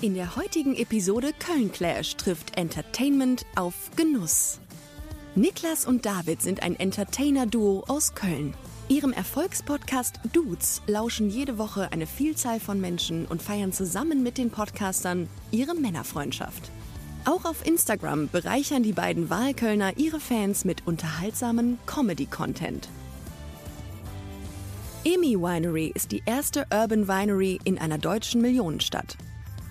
In der heutigen Episode Köln Clash trifft Entertainment auf Genuss. Niklas und David sind ein Entertainer-Duo aus Köln. Ihrem Erfolgspodcast Dudes lauschen jede Woche eine Vielzahl von Menschen und feiern zusammen mit den Podcastern ihre Männerfreundschaft. Auch auf Instagram bereichern die beiden Wahlkölner ihre Fans mit unterhaltsamen Comedy-Content. Emi Winery ist die erste Urban Winery in einer deutschen Millionenstadt.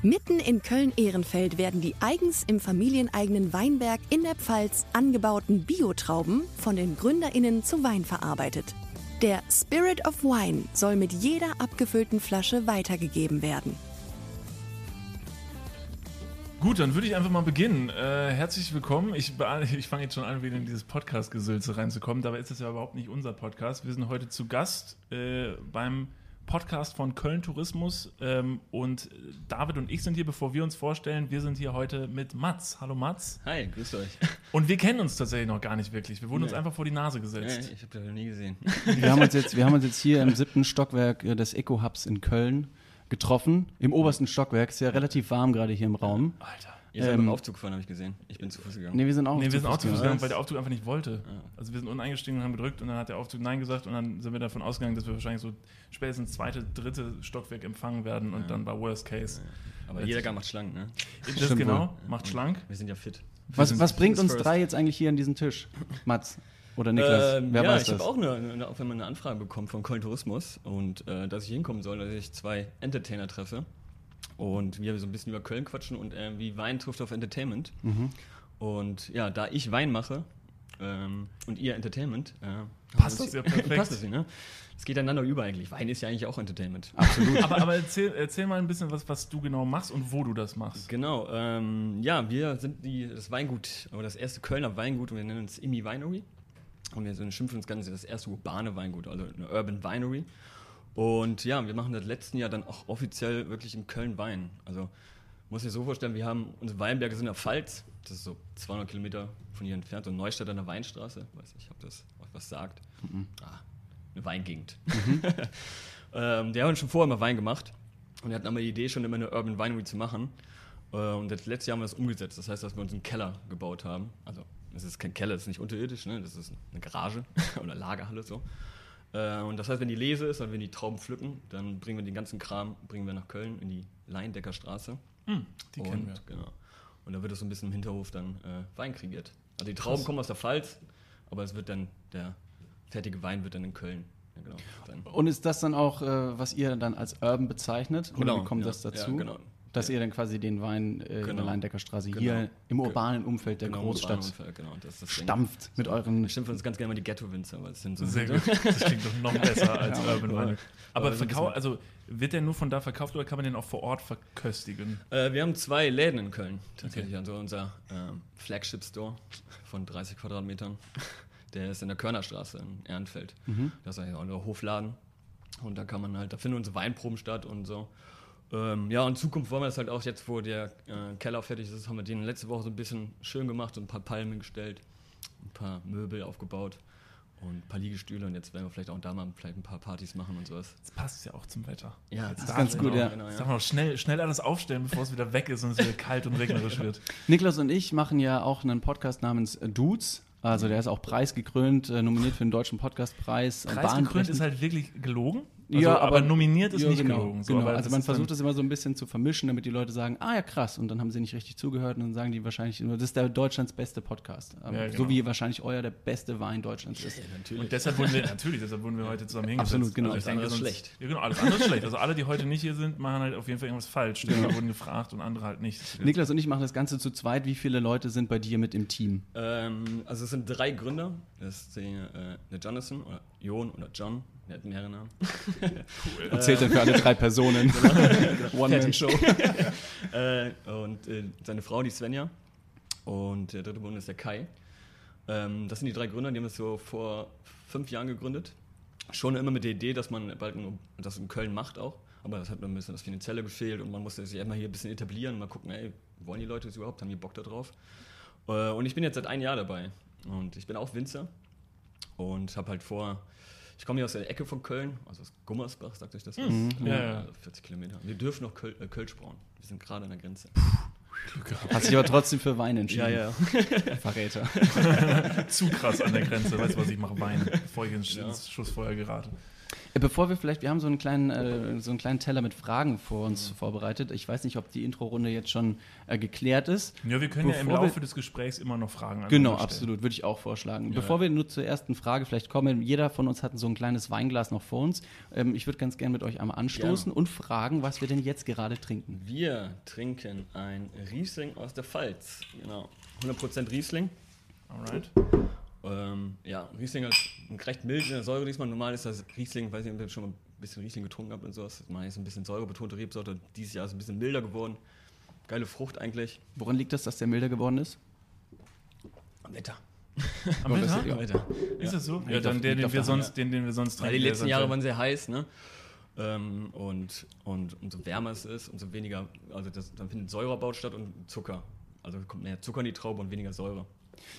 Mitten in Köln-Ehrenfeld werden die eigens im familieneigenen Weinberg in der Pfalz angebauten Biotrauben von den GründerInnen zu Wein verarbeitet. Der Spirit of Wine soll mit jeder abgefüllten Flasche weitergegeben werden. Gut, dann würde ich einfach mal beginnen. Äh, herzlich willkommen. Ich, ich fange jetzt schon an, wieder in dieses Podcast-Gesülze reinzukommen. Dabei ist das ja überhaupt nicht unser Podcast. Wir sind heute zu Gast äh, beim Podcast von Köln Tourismus. Ähm, und David und ich sind hier, bevor wir uns vorstellen, wir sind hier heute mit Mats. Hallo Mats. Hi, grüßt euch. Und wir kennen uns tatsächlich noch gar nicht wirklich. Wir wurden nee. uns einfach vor die Nase gesetzt. Nee, ich habe das noch nie gesehen. Wir haben, uns jetzt, wir haben uns jetzt hier im siebten Stockwerk äh, des Eco-Hubs in Köln getroffen. Im obersten Stockwerk. Ist ja relativ warm gerade hier im Raum. Alter. Ihr seid ähm, im Aufzug gefahren, habe ich gesehen. Ich bin zu Fuß gegangen. Nee, wir sind auch, nee, wir sind auch zu Fuß gegangen, weil der Aufzug einfach nicht wollte. Ja. Also wir sind uneingestiegen und haben gedrückt und dann hat der Aufzug Nein gesagt und dann sind wir davon ausgegangen, dass wir wahrscheinlich so spätestens zweite, dritte Stockwerk empfangen werden und ja. dann war Worst Case. Ja. Aber jeder Gang macht schlank, ne? Das Stimmt genau, wohl. macht schlank. Wir sind ja fit. Was, was bringt uns drei jetzt eigentlich hier an diesen Tisch, Mats? Oder Niklas? Ähm, Wer ja, weiß ich habe auch eine, eine, eine, eine Anfrage bekommen von Köln Tourismus und äh, dass ich hinkommen soll, dass ich zwei Entertainer treffe und wir so ein bisschen über Köln quatschen und äh, wie Wein trifft auf Entertainment. Mhm. Und ja, da ich Wein mache ähm, und ihr Entertainment, äh, passt das ja perfekt. passt das, ne? Es geht einander über eigentlich. Wein ist ja eigentlich auch Entertainment. Absolut. aber, aber erzähl, erzähl, mal ein bisschen, was, was du genau machst und wo du das machst. Genau. Ähm, ja, wir sind die, das Weingut, aber das erste Kölner Weingut und wir nennen es Imi Winery. Und wir so schimpfen uns ganz das erste urbane Weingut, also eine Urban Winery. Und ja, wir machen das letzten Jahr dann auch offiziell wirklich in Köln Wein. Also muss ich so vorstellen, wir haben unsere Weinberge sind in der Pfalz, das ist so 200 Kilometer von hier entfernt, so Neustadt an der Weinstraße, weiß nicht, ob das was sagt. Mhm. Ah, eine Weingegend. Mhm. ähm, der hat schon vorher mal Wein gemacht und er hat immer die Idee, schon immer eine Urban Winery zu machen. Äh, und das letzte Jahr haben wir das umgesetzt. Das heißt, dass wir uns einen Keller gebaut haben. Also, es ist kein Keller, das ist nicht unterirdisch, ne? das ist eine Garage oder Lagerhalle so. Äh, und das heißt, wenn die Lese ist und wenn die Trauben pflücken, dann bringen wir den ganzen Kram bringen wir nach Köln in die Leindecker Straße. Mm, die und, kennen wir. Genau. Und da wird es so ein bisschen im Hinterhof dann äh, Wein kreiert. Also die Trauben Krass. kommen aus der Pfalz, aber es wird dann, der fertige Wein wird dann in Köln. Ja, genau, und ist das dann auch, äh, was ihr dann als Urban bezeichnet? Genau, Oder wie kommt ja, das dazu? Ja, genau. Dass ihr dann quasi den Wein äh, genau. in der Leindeckerstraße genau. hier im urbanen Umfeld der genau, Großstadt Umfeld, genau. das das stampft mit euren. Ich schimpfe uns ganz gerne mal die Ghetto-Winzer, weil es sind so. Sehr gut. Das klingt doch noch besser als ja, Urban Wein. Aber verkau also wird der nur von da verkauft oder kann man den auch vor Ort verköstigen? Äh, wir haben zwei Läden in Köln tatsächlich. Okay. Also unser ähm, Flagship-Store von 30 Quadratmetern. Der ist in der Körnerstraße in Ehrenfeld. Mhm. Das ist eigentlich auch ein Hofladen. Und da kann man halt, da finden unsere Weinproben statt und so. Ähm, ja, in Zukunft wollen wir das halt auch jetzt, wo der äh, Keller fertig ist, haben wir den letzte Woche so ein bisschen schön gemacht, so ein paar Palmen gestellt, ein paar Möbel aufgebaut und ein paar Liegestühle und jetzt werden wir vielleicht auch da mal vielleicht ein paar Partys machen und sowas. Das passt ja auch zum Wetter. Ja, das ist ganz gut, genau, ja. Genau, ja. Sagen wir noch schnell, schnell alles aufstellen, bevor es wieder weg ist und es wieder kalt und regnerisch wird. Niklas und ich machen ja auch einen Podcast namens Dudes. Also der ist auch preisgekrönt, äh, nominiert für den Deutschen Podcastpreis. Preisgekrönt ist halt wirklich gelogen? Also, ja, aber, aber, nominiert ist ja, nicht genau, gelogen. So, genau. Also man versucht es immer so ein bisschen zu vermischen, damit die Leute sagen, ah ja krass, und dann haben sie nicht richtig zugehört und dann sagen die wahrscheinlich, das ist der Deutschlands beste Podcast. Ja, genau. So wie wahrscheinlich euer der beste Wein Deutschlands ist. Ja, natürlich. Und deshalb wurden wir, natürlich, deshalb wurden wir heute zusammen hingesetzt. Absolut, genau. Also alles andere ist schlecht. Ja, genau, alles andere ist schlecht. Also alle, die heute nicht hier sind, machen halt auf jeden Fall irgendwas falsch. Die genau. wurden gefragt und andere halt nicht. Niklas und ich machen das Ganze zu zweit. Wie viele Leute sind bei dir mit im Team? Ähm, also es sind drei Gründer. Das ist der, äh, der Jonathan oder Jon oder John der hat mehrere Namen. cool. Erzählt er für alle drei Personen. Genau. One-Man-Show. äh, und äh, seine Frau, die Svenja. Und der dritte Bund ist der Kai. Ähm, das sind die drei Gründer, die haben das so vor fünf Jahren gegründet. Schon immer mit der Idee, dass man bald das in Köln macht auch. Aber das hat mir ein bisschen das Finanzielle gefehlt und man musste sich immer hier ein bisschen etablieren und mal gucken, ey, wollen die Leute das überhaupt? Haben die Bock da drauf? Äh, und ich bin jetzt seit einem Jahr dabei. Und ich bin auch Winzer und habe halt vor, Ich komme hier aus der Ecke von Köln, also aus Gummersbach, sagt euch das was? Mhm. Ja, ja. 40 also Kilometer. Wir dürfen noch Köl äh, Kölsch brauen. Wir sind gerade an der Grenze. Hast dich aber trotzdem für Wein entschieden. Ja, ja. Verräter. Zu krass an der Grenze. Weißt du was, ich mache Wein, bevor ich ins, ja. Schussfeuer gerate. Bevor wir vielleicht, wir haben so einen kleinen, äh, so einen kleinen Teller mit Fragen vor uns mhm. vorbereitet. Ich weiß nicht, ob die Intro-Runde jetzt schon äh, geklärt ist. Ja, wir können Bevor ja im Laufe des Gesprächs immer noch Fragen Genau, absolut, würde ich auch vorschlagen. Ja. Bevor wir nur zur ersten Frage vielleicht kommen, jeder von uns hat so ein kleines Weinglas noch vor uns. Ähm, ich würde ganz gerne mit euch einmal anstoßen ja. und fragen, was wir denn jetzt gerade trinken. Wir trinken ein Riesling aus der Pfalz. Genau. 100% Riesling. Alright. Ähm, ja, Riesling hat recht mild in der Säure diesmal. Normal ist das Riesling, weiß nicht, ob ihr schon mal ein bisschen Riesling getrunken habt und sowas. Das ist ein bisschen säurebetonte Rebsorte. Dieses Jahr ist es ein bisschen milder geworden. Geile Frucht eigentlich. Woran liegt das, dass der milder geworden ist? Am Wetter. Am Wetter? Ja. Wetter. Ist das so? Ja, ja dann den, den wir sonst, den, den wir sonst trinken. Weil die letzten Jahre waren sehr heiß, ne? Ähm, und, und umso wärmer es ist, umso weniger, also das, dann findet Säureabbau statt und Zucker. Also kommt mehr Zucker in die Traube und weniger Säure.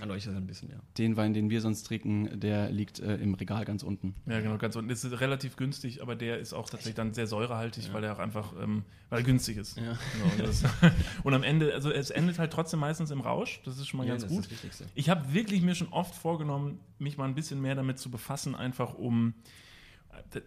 An euch ist ein bisschen, ja. Den Wein, den wir sonst trinken, der liegt äh, im Regal ganz unten. Ja, genau, ganz unten. Ist relativ günstig, aber der ist auch tatsächlich dann sehr säurehaltig, ja. weil er auch einfach, ähm, weil er günstig ist. Ja. Genau, das, und am Ende, also es endet halt trotzdem meistens im Rausch. Das ist schon mal ja, ganz gut. Ich habe wirklich mir schon oft vorgenommen, mich mal ein bisschen mehr damit zu befassen, einfach um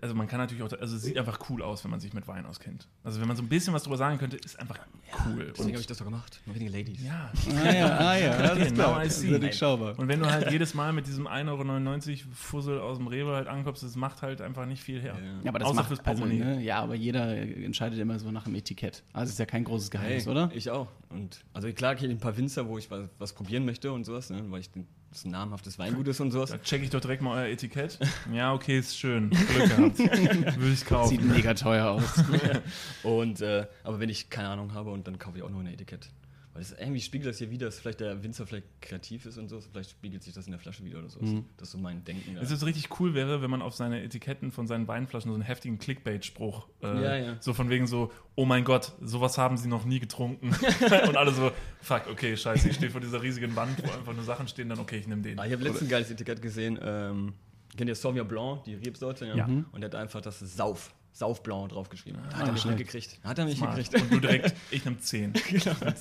also man kann natürlich auch, also es sieht einfach cool aus, wenn man sich mit Wein auskennt. Also wenn man so ein bisschen was drüber sagen könnte, ist einfach cool. Deswegen habe ich das doch gemacht. Nur wenige Ladies. Ja. Ah ja, ah ja. ja genau, I see. Und wenn du halt jedes Mal mit diesem 1,99 Euro Fussel aus dem Rewe halt ankommst, das macht halt einfach nicht viel her. Ja, aber das Außer macht, fürs also, ne, Ja, aber jeder entscheidet immer so nach dem Etikett. Also es ist ja kein großes Geheimnis, hey, oder? Ich auch. Und also klar, ich ein paar Winzer, wo ich was, was probieren möchte und sowas, ne, weil ich den das ein namhaftes Weingut ist und sowas. Da checke ich doch direkt mal euer Etikett. Ja, okay, ist schön. Glück gehabt. Würde ich kaufen. Sieht mega teuer aus. und, äh, aber wenn ich keine Ahnung habe und dann kaufe ich auch nur ein Etikett. Weil das irgendwie spiegelt das hier wieder, dass vielleicht der Winzer vielleicht kreativ ist und so. Vielleicht spiegelt sich das in der Flasche wieder oder so. Mhm. Das ist so mein Denken. Es ist richtig cool wäre, wenn man auf seine Etiketten von seinen Weinflaschen so einen heftigen Clickbait-Spruch, äh, ja, ja. so von wegen so, oh mein Gott, sowas haben sie noch nie getrunken. und alle so, fuck, okay, scheiße, ich stehe vor dieser riesigen Wand, wo einfach nur Sachen stehen, dann okay, ich nehme den. Ah, ich habe letztens ein geiles Etikett gesehen, ähm, kennt ihr Sauvignon Blanc, die Rebsorte? Ja. ja. Und der hat einfach das Sauf. Saufblanc draufgeschrieben. Ah, hat er mich nicht gekriegt. Hat er mich Smart. gekriegt. Und du direkt, ich nehme 10. genau.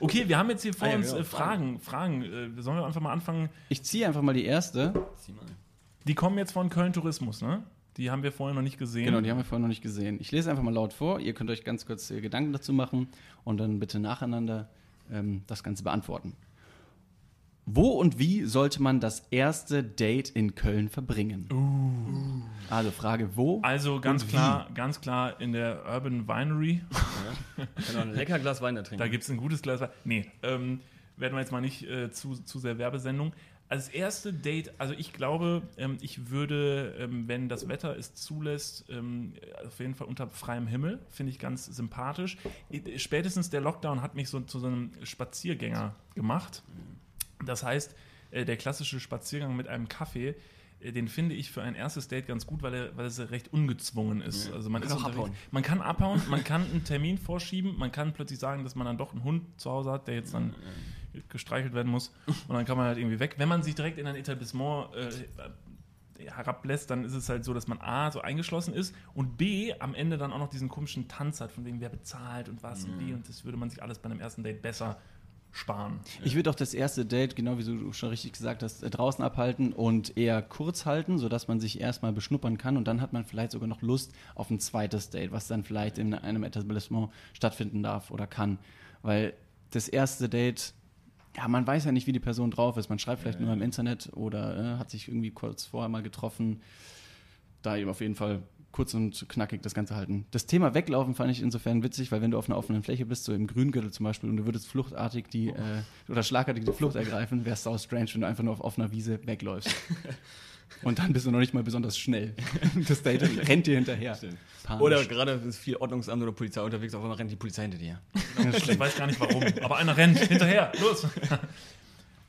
Okay, wir haben jetzt hier vor ah, uns ja, äh, Fragen. Fragen. Äh, sollen wir einfach mal anfangen? Ich ziehe einfach mal die erste. Zieh mal. Die kommen jetzt von Köln Tourismus, ne? Die haben wir vorher noch nicht gesehen. Genau, die haben wir vorher noch nicht gesehen. Ich lese einfach mal laut vor. Ihr könnt euch ganz kurz äh, Gedanken dazu machen und dann bitte nacheinander ähm, das Ganze beantworten. Wo und wie sollte man das erste Date in Köln verbringen? Uh. Also Frage wo? Also ganz klar, wie? ganz klar in der Urban Winery. Ja. Genau, ein lecker Glas Wein da trinken. Da gibt es ein gutes Glas Wein. Nee, ähm, werden wir jetzt mal nicht äh, zu, zu sehr Werbesendung. Als erste Date, also ich glaube, ähm, ich würde, ähm, wenn das Wetter es zulässt, ähm, auf jeden Fall unter freiem Himmel, finde ich ganz sympathisch. Spätestens der Lockdown hat mich so zu so einem Spaziergänger gemacht. Das heißt, äh, der klassische Spaziergang mit einem Kaffee, äh, den finde ich für ein erstes Date ganz gut, weil er, weil es recht ungezwungen ist. Ja. Also man, ist abhauen. man kann abhauen, man kann einen Termin vorschieben, man kann plötzlich sagen, dass man dann doch einen Hund zu Hause hat, der jetzt dann gestreichelt werden muss und dann kann man halt irgendwie weg. Wenn man sich direkt in ein Etablissement äh, herablässt, dann ist es halt so, dass man A, so eingeschlossen ist und B, am Ende dann auch noch diesen komischen Tanz hat, von wegen wer bezahlt und was mhm. und wie und das würde man sich alles bei einem ersten Date besser sparen. Ich würde auch das erste Date, genau wie du schon richtig gesagt hast, draußen abhalten und eher kurz halten, sodass man sich erstmal beschnuppern kann und dann hat man vielleicht sogar noch Lust auf ein zweites Date, was dann vielleicht in einem Etablissement stattfinden darf oder kann. Weil das erste Date, ja, man weiß ja nicht, wie die Person drauf ist. Man schreibt vielleicht ja, nur im Internet oder äh, hat sich irgendwie kurz vorher mal getroffen. Da eben auf jeden Fall kurz und knackig das Ganze halten. Das Thema Weglaufen fand ich insofern witzig, weil wenn du auf einer offenen Fläche bist, so im Grüngürtel zum Beispiel, und du würdest fluchtartig die äh, oder schlagartig die Flucht ergreifen, wäre es sau strange, wenn du einfach nur auf offener Wiese wegläufst. Und dann bist du noch nicht mal besonders schnell. Das Date rennt dir hinterher. Oder gerade ist viel Ordnungsamt oder Polizei unterwegs, auf einmal rennt die Polizei hinter dir. ich weiß gar nicht warum, aber einer rennt hinterher. Los!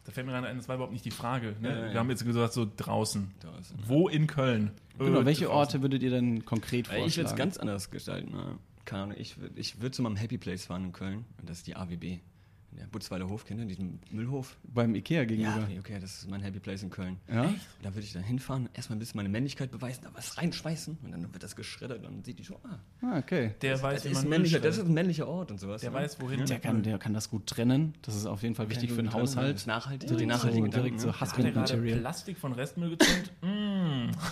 Da fällt mir rein, das war überhaupt nicht die Frage. Ne? Ja, ja. Wir haben jetzt gesagt, so draußen. draußen Wo in Köln? Genau, welche Orte würdet ihr denn konkret vorschlagen? Ich würde es ganz anders gestalten. Ne? Keine Ahnung, ich würde ich würd zu meinem Happy Place fahren in Köln. Und das ist die AWB. Der Butzweiler Hof, kennt ihr diesen Müllhof? Beim Ikea gegenüber. Ja, okay, das ist mein Happy Place in Köln. Ja? Echt? Da würde ich dann hinfahren, erstmal ein bisschen meine Männlichkeit beweisen, da was reinschmeißen und dann wird das geschreddert und dann sieht die schon, ah. ah okay. Der das, weiß, das, ist männlicher, das ist ein männlicher Ort und sowas. Der ne? weiß, wohin. Der kann, der kann das gut trennen. Das ist auf jeden Fall wichtig für den Haushalt. Das ist nachhaltig. So, die nachhaltigen so, direkt so Material. Plastik von Restmüll getrennt.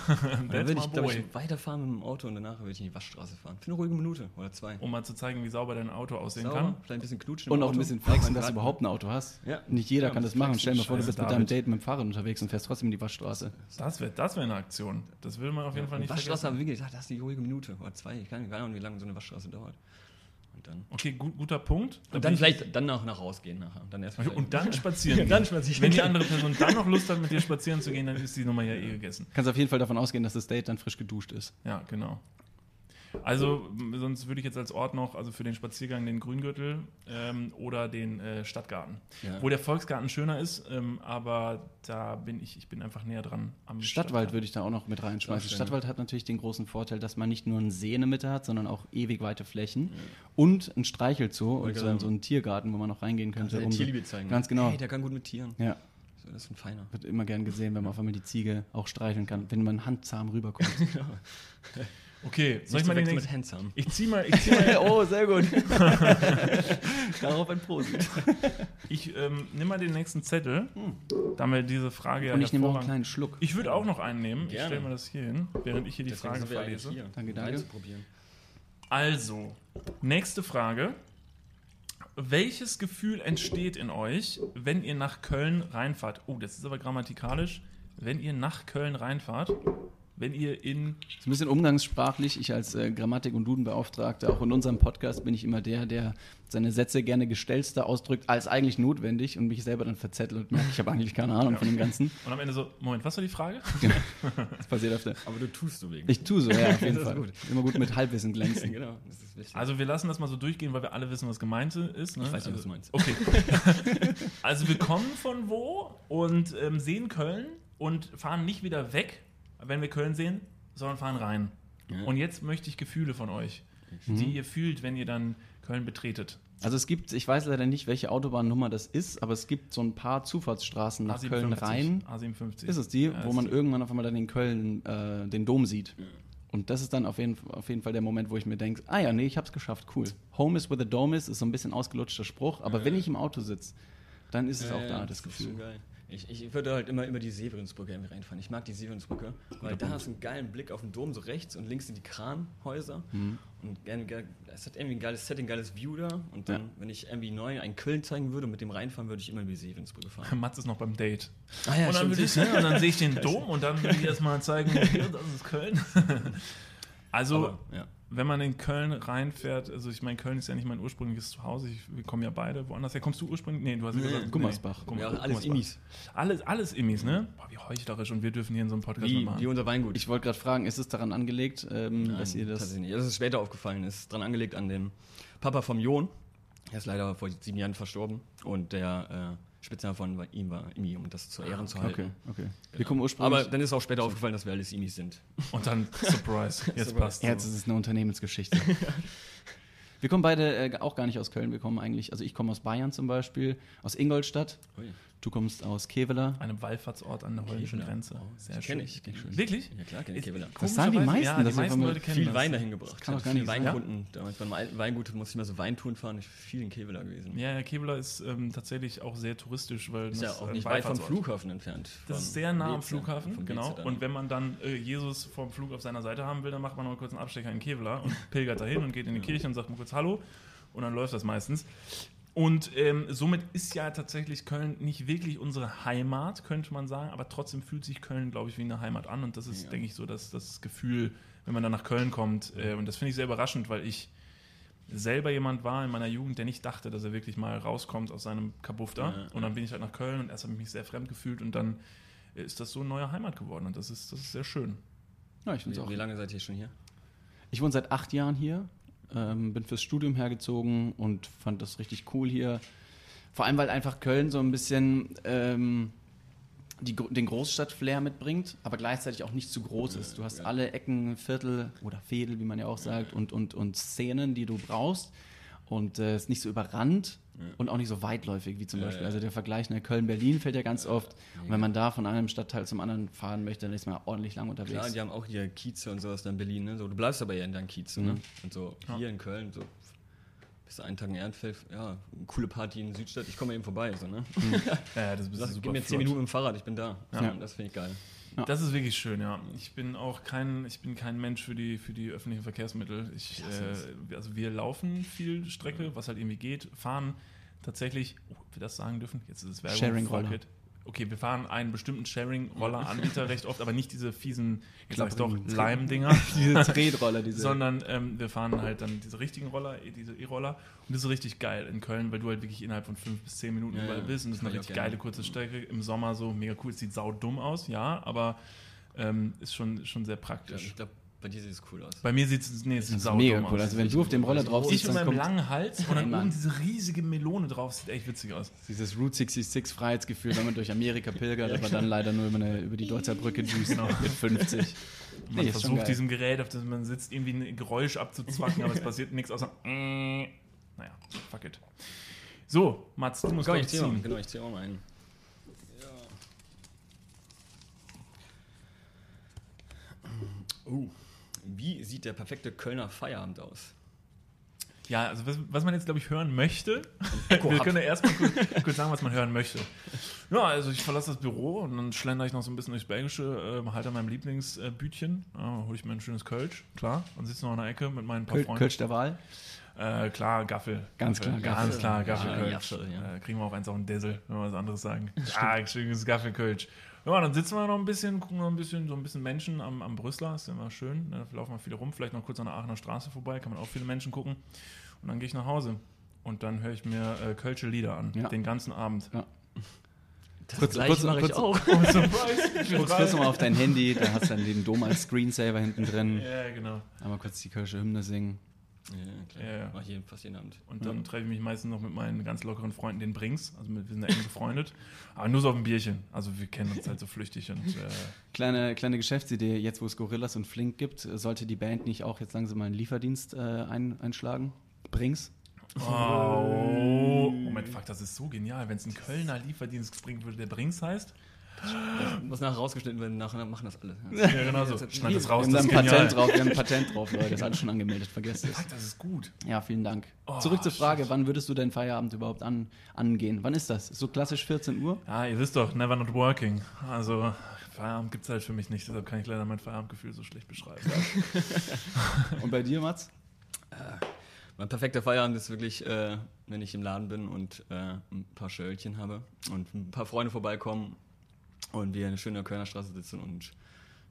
dann würde ich, glaube ich, weiterfahren mit dem Auto und danach würde ich in die Waschstraße fahren. Für eine ruhige Minute oder zwei. Um mal zu zeigen, wie sauber dein Auto aussehen sauber, kann. Vielleicht ein bisschen knutschen. Und auch ein bisschen flexen, dass du überhaupt ein Auto hast. Ja. Nicht jeder ja, kann das machen. Stell dir mal vor, du bist mit deinem Date mit dem Fahrrad unterwegs und fährst trotzdem in die Waschstraße. Das wäre das wär eine Aktion. Das will man auf jeden ja, Fall nicht Waschstraße haben wir gesagt, das ist die ruhige Minute oder zwei. Ich kann gar nicht, wie lange so eine Waschstraße dauert. Und dann okay, gut, guter Punkt. Da und dann vielleicht dann auch nach rausgehen nachher. Dann erst und dann spazieren. dann spazieren. Wenn die andere Person dann noch Lust hat, mit dir spazieren zu gehen, dann ist die Nummer ja eh gegessen. Kannst auf jeden Fall davon ausgehen, dass das Date dann frisch geduscht ist. Ja, genau. Also, sonst würde ich jetzt als Ort noch, also für den Spaziergang den Grüngürtel ähm, oder den äh, Stadtgarten. Ja. Wo der Volksgarten schöner ist, ähm, aber da bin ich, ich bin einfach näher dran am Stadtwald würde ich da auch noch mit reinschmeißen. Stadtwald hat natürlich den großen Vorteil, dass man nicht nur einen See in der Mitte hat, sondern auch ewig weite Flächen ja. und ein Streichelzoo und so, so einen Tiergarten, wo man noch reingehen könnte. Also um Tierliebe zeigen. Ganz genau. Hey, der kann gut mit Tieren. Ja. das ist ein Feiner. Wird immer gern gesehen, wenn man auf einmal die Ziege auch streicheln kann, wenn man handzahm rüberkommt. Okay, soll ich mal den nächsten? Handsome. Ich zieh mal. Ich zieh mal oh, sehr gut. Darauf ein Prosit. Ich ähm, nehme mal den nächsten Zettel. Hm. Da haben wir diese Frage ja Und ich nehme noch einen kleinen Schluck. Ich würde auch noch einen nehmen. Gerne. Ich stelle mal das hier hin, während ich hier die Deswegen Frage verlese. Hier. Danke, danke. Also, nächste Frage. Welches Gefühl entsteht in euch, wenn ihr nach Köln reinfahrt? Oh, das ist aber grammatikalisch. Wenn ihr nach Köln reinfahrt, wenn ihr in. Das ist ein bisschen umgangssprachlich. Ich als äh, Grammatik- und Dudenbeauftragter, auch in unserem Podcast, bin ich immer der, der seine Sätze gerne gestellster ausdrückt als eigentlich notwendig und mich selber dann verzettelt und merkt, ich habe eigentlich keine Ahnung ja. von dem Ganzen. Und am Ende so, Moment, was war die Frage? das passiert öfter. Aber du tust so wegen. Ich tue so, ja, auf jeden Fall. Gut. Immer gut mit Halbwissen glänzen. genau, das ist wichtig. Also wir lassen das mal so durchgehen, weil wir alle wissen, was gemeint ist. Ne? Ich weiß nicht, was du meinst. Okay. also wir kommen von wo und ähm, sehen Köln und fahren nicht wieder weg, wenn wir Köln sehen, sondern fahren rein. Ja. Und jetzt möchte ich Gefühle von euch, mhm. die ihr fühlt, wenn ihr dann Köln betretet. Also es gibt, ich weiß leider nicht, welche Autobahnnummer das ist, aber es gibt so ein paar Zufahrtsstraßen nach A57, Köln rein. A57. Ist es die, ja, wo man irgendwann auf einmal dann in Köln äh, den Dom sieht. Ja. Und das ist dann auf jeden, auf jeden Fall der Moment, wo ich mir denke, ah ja, nee, ich hab's geschafft, cool. Home is where the dome is, ist so ein bisschen ausgelutschter Spruch, aber ja, wenn ich im Auto sitze, dann ist es auch da, das, das Gefühl. Geil. Ich, ich würde halt immer über die Severinsbrücke irgendwie reinfahren. Ich mag die Severinsbrücke, weil da hast du einen geilen Blick auf den Dom, so rechts und links sind die Kranhäuser. Mhm. Und es hat irgendwie ein geiles Setting, ein geiles View da. Und dann, ja. wenn ich irgendwie neu einen Köln zeigen würde und mit dem reinfahren, würde ich immer über die Severinsbrücke fahren. Mats ist noch beim Date. Ah, ja, und, dann ich, ne, und dann sehe ich den Dom und dann würde ich erstmal zeigen, hier, das ist Köln. also, Aber, ja wenn man in Köln reinfährt, also ich meine, Köln ist ja nicht mein ursprüngliches Zuhause, ich, wir kommen ja beide woanders her. Kommst du ursprünglich? Nee, du hast ja gesagt Gummersbach. Nee, ja, alles Immis. Alles, alles Immis, ne? Boah, wie heuchlerisch und wir dürfen hier in so einem Podcast wie, machen. Wie unser Weingut. Ich wollte gerade fragen, ist es daran angelegt, ähm, Nein, dass ihr das... Tatsächlich nicht. Das ist später aufgefallen, es ist daran angelegt an dem Papa vom John. Er ist leider vor sieben Jahren verstorben und der... Äh, Spitzname von ihm war Imi, um das zu Ehren zu halten. Okay, okay. Genau. Wir kommen ursprünglich. Aber dann ist auch später aufgefallen, dass wir alles Imis sind. Und dann Surprise, jetzt passt. Jetzt ist es eine Unternehmensgeschichte. wir kommen beide äh, auch gar nicht aus Köln. Wir kommen eigentlich, also ich komme aus Bayern zum Beispiel, aus Ingolstadt. Ui. Du kommst aus Kevela. Einem Wallfahrtsort an der holländischen Grenze. Oh, Sehr schön. Ich, ich. Wirklich? Ja, klar, kenne ich Kevela. Das sagen die meisten. Ja, die meisten Leute kennen Viel. Wein dahin gebracht. kann auch gar nicht Weinkunden. Ja? Damals beim alten Weingut musste ich mal so Weintouren fahren. Ich bin viel in Kevela gewesen. Ja, ja Kevela ist ähm, tatsächlich auch sehr touristisch. Weil ist ja auch nicht weit vom Flughafen entfernt. Das ist sehr nah am Flughafen, genau. Und wenn man dann äh, Jesus vom Flug auf seiner Seite haben will, dann macht man noch kurz einen Abstecher in Kevela und pilgert dahin und geht in die Kirche und sagt mal kurz Hallo. Und dann läuft das meistens. Und ähm, somit ist ja tatsächlich Köln nicht wirklich unsere Heimat, könnte man sagen, aber trotzdem fühlt sich Köln, glaube ich, wie eine Heimat an. Und das ist, ja. denke ich, so das, das Gefühl, wenn man dann nach Köln kommt. Äh, und das finde ich sehr überraschend, weil ich selber jemand war in meiner Jugend, der nicht dachte, dass er wirklich mal rauskommt aus seinem Kabufter. Ja, und dann bin ich halt nach Köln und erst habe ich mich sehr fremd gefühlt und dann ist das so eine neue Heimat geworden. Und das ist, das ist sehr schön. Ja, ich finde auch. Wie lange seid ihr schon hier? Ich wohne seit acht Jahren hier. Ähm, bin fürs Studium hergezogen und fand das richtig cool hier. Vor allem, weil einfach Köln so ein bisschen ähm, die, den Großstadt-Flair mitbringt, aber gleichzeitig auch nicht zu groß ist. Du hast alle Ecken, Viertel oder Fädel, wie man ja auch sagt, und, und, und Szenen, die du brauchst. und äh, ist nicht so überrannt ja. und auch nicht so weitläufig wie zum Beispiel. Also der Vergleich ne, Köln-Berlin fällt ja ganz oft. Und wenn man da von einem Stadtteil zum anderen fahren möchte, dann ist man ordentlich lang unterwegs. Klar, die haben auch hier Kieze und sowas in Berlin. Ne? So, du bleibst aber ja in deinem Kiez. Ne? Mhm. Ne? Und so hier in Köln, so bis einen Tag in Ehrenfeld, ja, coole Party in Südstadt, ich komme eben vorbei. So, ne? Mhm. ja, das ist super Gib mir zehn Minuten mit dem Fahrrad, ich bin da. Ja. Das finde ich geil. Ja. Das ist wirklich schön, ja. Ich bin auch kein, ich bin kein Mensch für die, für die öffentlichen Verkehrsmittel. Ich, äh, also wir laufen viel Strecke, was halt irgendwie geht, fahren tatsächlich, oh, wir das sagen dürfen, jetzt ist es Werbung. Sharing Roller okay, wir fahren einen bestimmten Sharing-Roller-Anbieter recht oft, aber nicht diese fiesen, ich sag's doch, Lime-Dinger. diese Tretroller, diese. Sondern ähm, wir fahren halt dann diese richtigen Roller, eh, diese E-Roller. Und das ist richtig geil in Köln, weil du halt wirklich innerhalb von fünf bis zehn Minuten ja, überall bist. Und das ist eine richtig geile kurze Strecke. Im Sommer so mega cool. Es sieht sau dumm aus, ja, aber ähm, ist schon, schon sehr praktisch. Ja, ich glaube, bei dir sieht es cool aus. Bei mir sieht es nee, es mega cool aus. Also wenn du auf dem Roller drauf sitzt, ich mit meinem langen Hals und dann oben diese riesige Melone drauf, sieht echt witzig aus. Dieses Route 66 Freiheitsgefühl, wenn man durch Amerika pilgert, aber dann leider nur über, eine, über die Deutzer Brücke düst genau. mit 50. Man nee, versucht diesem Gerät, auf das man sitzt, irgendwie ein Geräusch abzuzwacken, aber es passiert nichts außer naja, fuck it. So, Mats, du musst Komm, ich ziehen. Genau, ich ziehe auch mal einen. Ja. Uh. Wie sieht der perfekte Kölner Feierabend aus? Ja, also was, was man jetzt, glaube ich, hören möchte, wir können ja erstmal kurz, kurz, sagen, was man hören möchte. Ja, also ich verlasse das Büro und dann schlender ich noch so ein bisschen durchs Belgische, äh, halte an meinem Lieblingsbütchen, äh, ja, hole ich mir ein schönes Kölsch, klar, und sitze noch in der Ecke mit meinen paar Köl Freunden. Kölsch der Wahl? Äh, klar, Gaffel. Ganz Gaffel. klar, Gaffel. Ganz klar, Gaffel, ja, Kölsch. Ja. Äh, kriegen wir auf eins auch einen Dessel, wenn wir was anderes sagen. Ah, schönes Gaffel, Kölsch. Ja, dann sitzen wir noch ein bisschen, gucken noch ein bisschen, so ein bisschen Menschen am, am Brüsseler, ist immer schön. Da laufen wir viele rum, vielleicht noch kurz an der Aachener Straße vorbei, kann man auch viele Menschen gucken. Und dann gehe ich nach Hause. Und dann höre ich mir äh, Kölsche Lieder an, ja. den ganzen Abend. Ja. Das kurz, kurz, mache ich auch. kurz kurz mal auf dein Handy, da hast du dann den Dom als Screensaver hinten drin. Ja, genau. Einmal kurz die Kölsche Hymne singen. Ja, klar. Ja, ja. Mach jeden, fast jeden Abend. Und dann ja. treffe ich mich meistens noch mit meinen ganz lockeren Freunden, den Brings. Also wir sind ja eng befreundet. Aber nur so auf ein Bierchen. Also wir kennen uns halt so flüchtig. Und, äh kleine, kleine Geschäftsidee, jetzt wo es Gorillas und Flink gibt, sollte die Band nicht auch jetzt langsam mal einen Lieferdienst äh, ein, einschlagen? Brings? Oh. Moment, fuck, das ist so genial. Wenn es einen Kölner Lieferdienst bringen würde, der Brings heißt. Das muss nachher rausgeschnitten werden, nachher machen das alle. Ja, genau so. Schneid das raus. Wir haben, ein Patent drauf, wir haben ein Patent drauf, Leute. Das alles schon angemeldet, vergesst es. Das ist gut. Ja, vielen Dank. Oh, Zurück zur Frage, shit. wann würdest du deinen Feierabend überhaupt an, angehen? Wann ist das? So klassisch 14 Uhr? Ja, ihr wisst doch, never not working. Also Feierabend gibt es halt für mich nicht, deshalb kann ich leider mein Feierabendgefühl so schlecht beschreiben. Und bei dir, Mats? Äh, mein perfekter Feierabend ist wirklich, äh, wenn ich im Laden bin und äh, ein paar Schölchen habe und ein paar Freunde vorbeikommen und wir eine schöne Kölner Straße sitzen und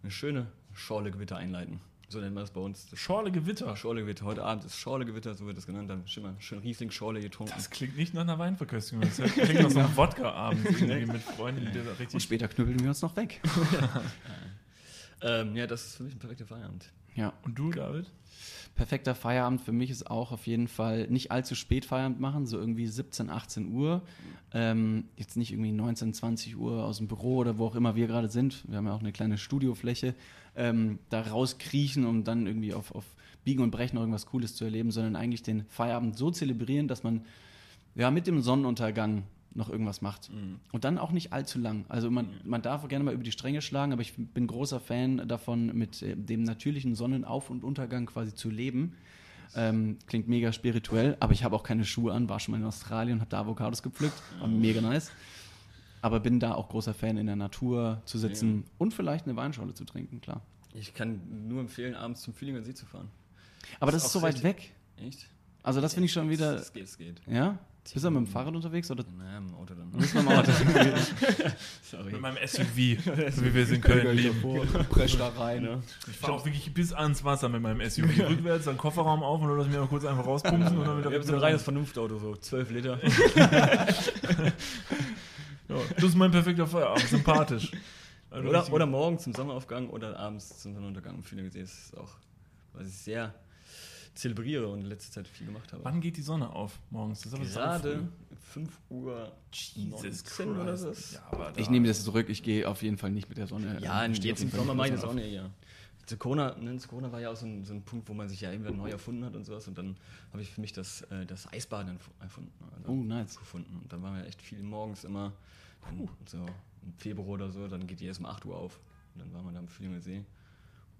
eine schöne Schorle Gewitter einleiten. So nennen wir das bei uns. Das Schorle Gewitter? Schorle Gewitter. Heute Abend ist Schorle Gewitter, so wird das genannt. Dann schön, schön Riesling Schorle getrunken. Das klingt nicht nach einer Weinverköstigung. Das klingt nach so einem Wodka-Abend mit Freunden. Die da richtig und später knüppeln wir uns noch weg. ähm, ja, das ist für mich ein perfekter Feierabend. Ja. Und du, David? perfekter Feierabend für mich ist auch auf jeden Fall nicht allzu spät Feierabend machen, so irgendwie 17, 18 Uhr. Ähm, jetzt nicht irgendwie 19, 20 Uhr aus dem Büro oder wo auch immer wir gerade sind. Wir haben ja auch eine kleine Studiofläche. Ähm, da rauskriechen, um dann irgendwie auf, auf Biegen und Brechen irgendwas Cooles zu erleben, sondern eigentlich den Feierabend so zelebrieren, dass man ja mit dem Sonnenuntergang noch irgendwas macht. Mhm. Und dann auch nicht allzu lang. Also man, mhm. man darf gerne mal über die Stränge schlagen, aber ich bin großer Fan davon, mit äh, dem natürlichen Sonnenauf- und Untergang quasi zu leben. Ähm, klingt mega spirituell, aber ich habe auch keine Schuhe an, war schon mal in Australien, habe da Avocados gepflückt, war mega nice. Aber bin da auch großer Fan, in der Natur zu sitzen ja. und vielleicht eine Weinschorle zu trinken, klar. Ich kann nur empfehlen, abends zum Fühlinger See zu fahren. Aber das, das ist so weit weg. Echt? Also das finde ich schon wieder. Es geht, es geht. Ja? Bist du mit dem Fahrrad unterwegs? Oder? Nein, mit dem Auto dann. Du mit dem Auto? Sorry. Mit meinem SUV, so wie wir es in Köln leben. Presch da rein. Ja. Ich fahre auch wirklich bis ans Wasser mit meinem SUV. Rückwärts, dann Kofferraum auf und lass mich mal kurz einfach rauspumpen. und dann wieder ich habe so ein reines Vernunftauto, so 12 Liter. ja, das ist mein perfekter Feierabend, sympathisch. Also oder, oder morgens zum Sonnenaufgang oder abends zum Sonnenuntergang. Viele gesehen, das ist auch, was ich sehr zelebriere und in letzter Zeit viel gemacht habe. Wann geht die Sonne auf morgens? Das ist Gerade 5 Uhr Jesus oder so. Ja, ich nehme das zurück, ich gehe auf jeden Fall nicht mit der Sonne. Ja, ähm, jetzt im Sommer mache ich das auch nicht, ja. zu Corona, ne, Corona war ja auch so ein, so ein, Punkt, wo man sich ja irgendwann neu erfunden hat und sowas. Und dann habe ich für mich das, äh, das Eisbaden erfunden. Also oh, nice. Gefunden. Und dann waren wir echt viel morgens immer, dann, so im Februar oder so, dann geht die erst um 8 Uhr auf. Und dann waren wir da am Fühlinger See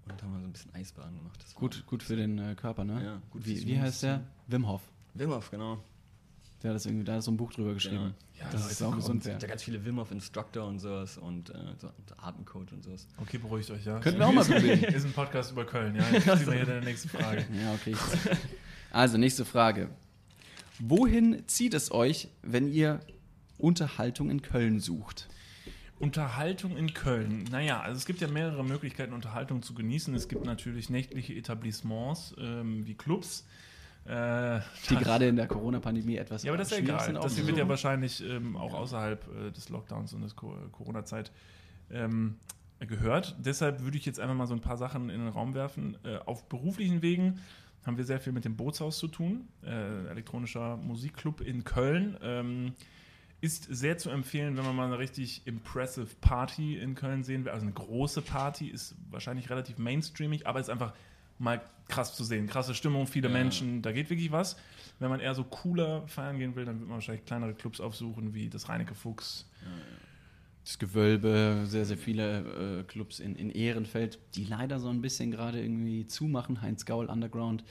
und haben wir so ein bisschen Eisbaden gemacht. Das gut, gut für den äh, Körper, ne? Ja, gut wie, wie heißt der? Wim Hof. Wim Hof, genau. Der hat das irgendwie, da ist so ein Buch drüber geschrieben. Ja, ja das ist auch gesund. Es gibt ja ganz viele Wim Hof Instructor und sowas und, äh, so, und Atemcoach und sowas. Okay, beruhigt euch, ja. Könnten wir auch mal probieren. Ist ein Podcast über Köln, ja. Jetzt ziehen wir hier der nächste Frage. Ja, okay. Also, nächste Frage. Wohin zieht es euch, wenn ihr Unterhaltung in Köln sucht? Unterhaltung in Köln. Naja, also es gibt ja mehrere Möglichkeiten, Unterhaltung zu genießen. Es gibt natürlich nächtliche Etablissements ähm, wie Clubs. Äh, die gerade in der Corona-Pandemie etwas Ja, aber das ist ja egal. Das wird ja wahrscheinlich ähm, auch außerhalb äh, des Lockdowns und der Corona-Zeit ähm, gehört. Deshalb würde ich jetzt einfach mal so ein paar Sachen in den Raum werfen. Äh, auf beruflichen Wegen haben wir sehr viel mit dem Bootshaus zu tun. Äh, elektronischer Musikclub in Köln. Ähm, ist sehr zu empfehlen, wenn man mal eine richtig impressive Party in Köln sehen will. Also eine große Party ist wahrscheinlich relativ mainstreamig, aber ist einfach mal krass zu sehen. Krasse Stimmung, viele ja. Menschen, da geht wirklich was. Wenn man eher so cooler feiern gehen will, dann wird man wahrscheinlich kleinere Clubs aufsuchen, wie das Reinecke Fuchs. Ja, das Gewölbe, sehr, sehr viele äh, Clubs in, in Ehrenfeld, die leider so ein bisschen gerade irgendwie zumachen. Heinz Gaul Underground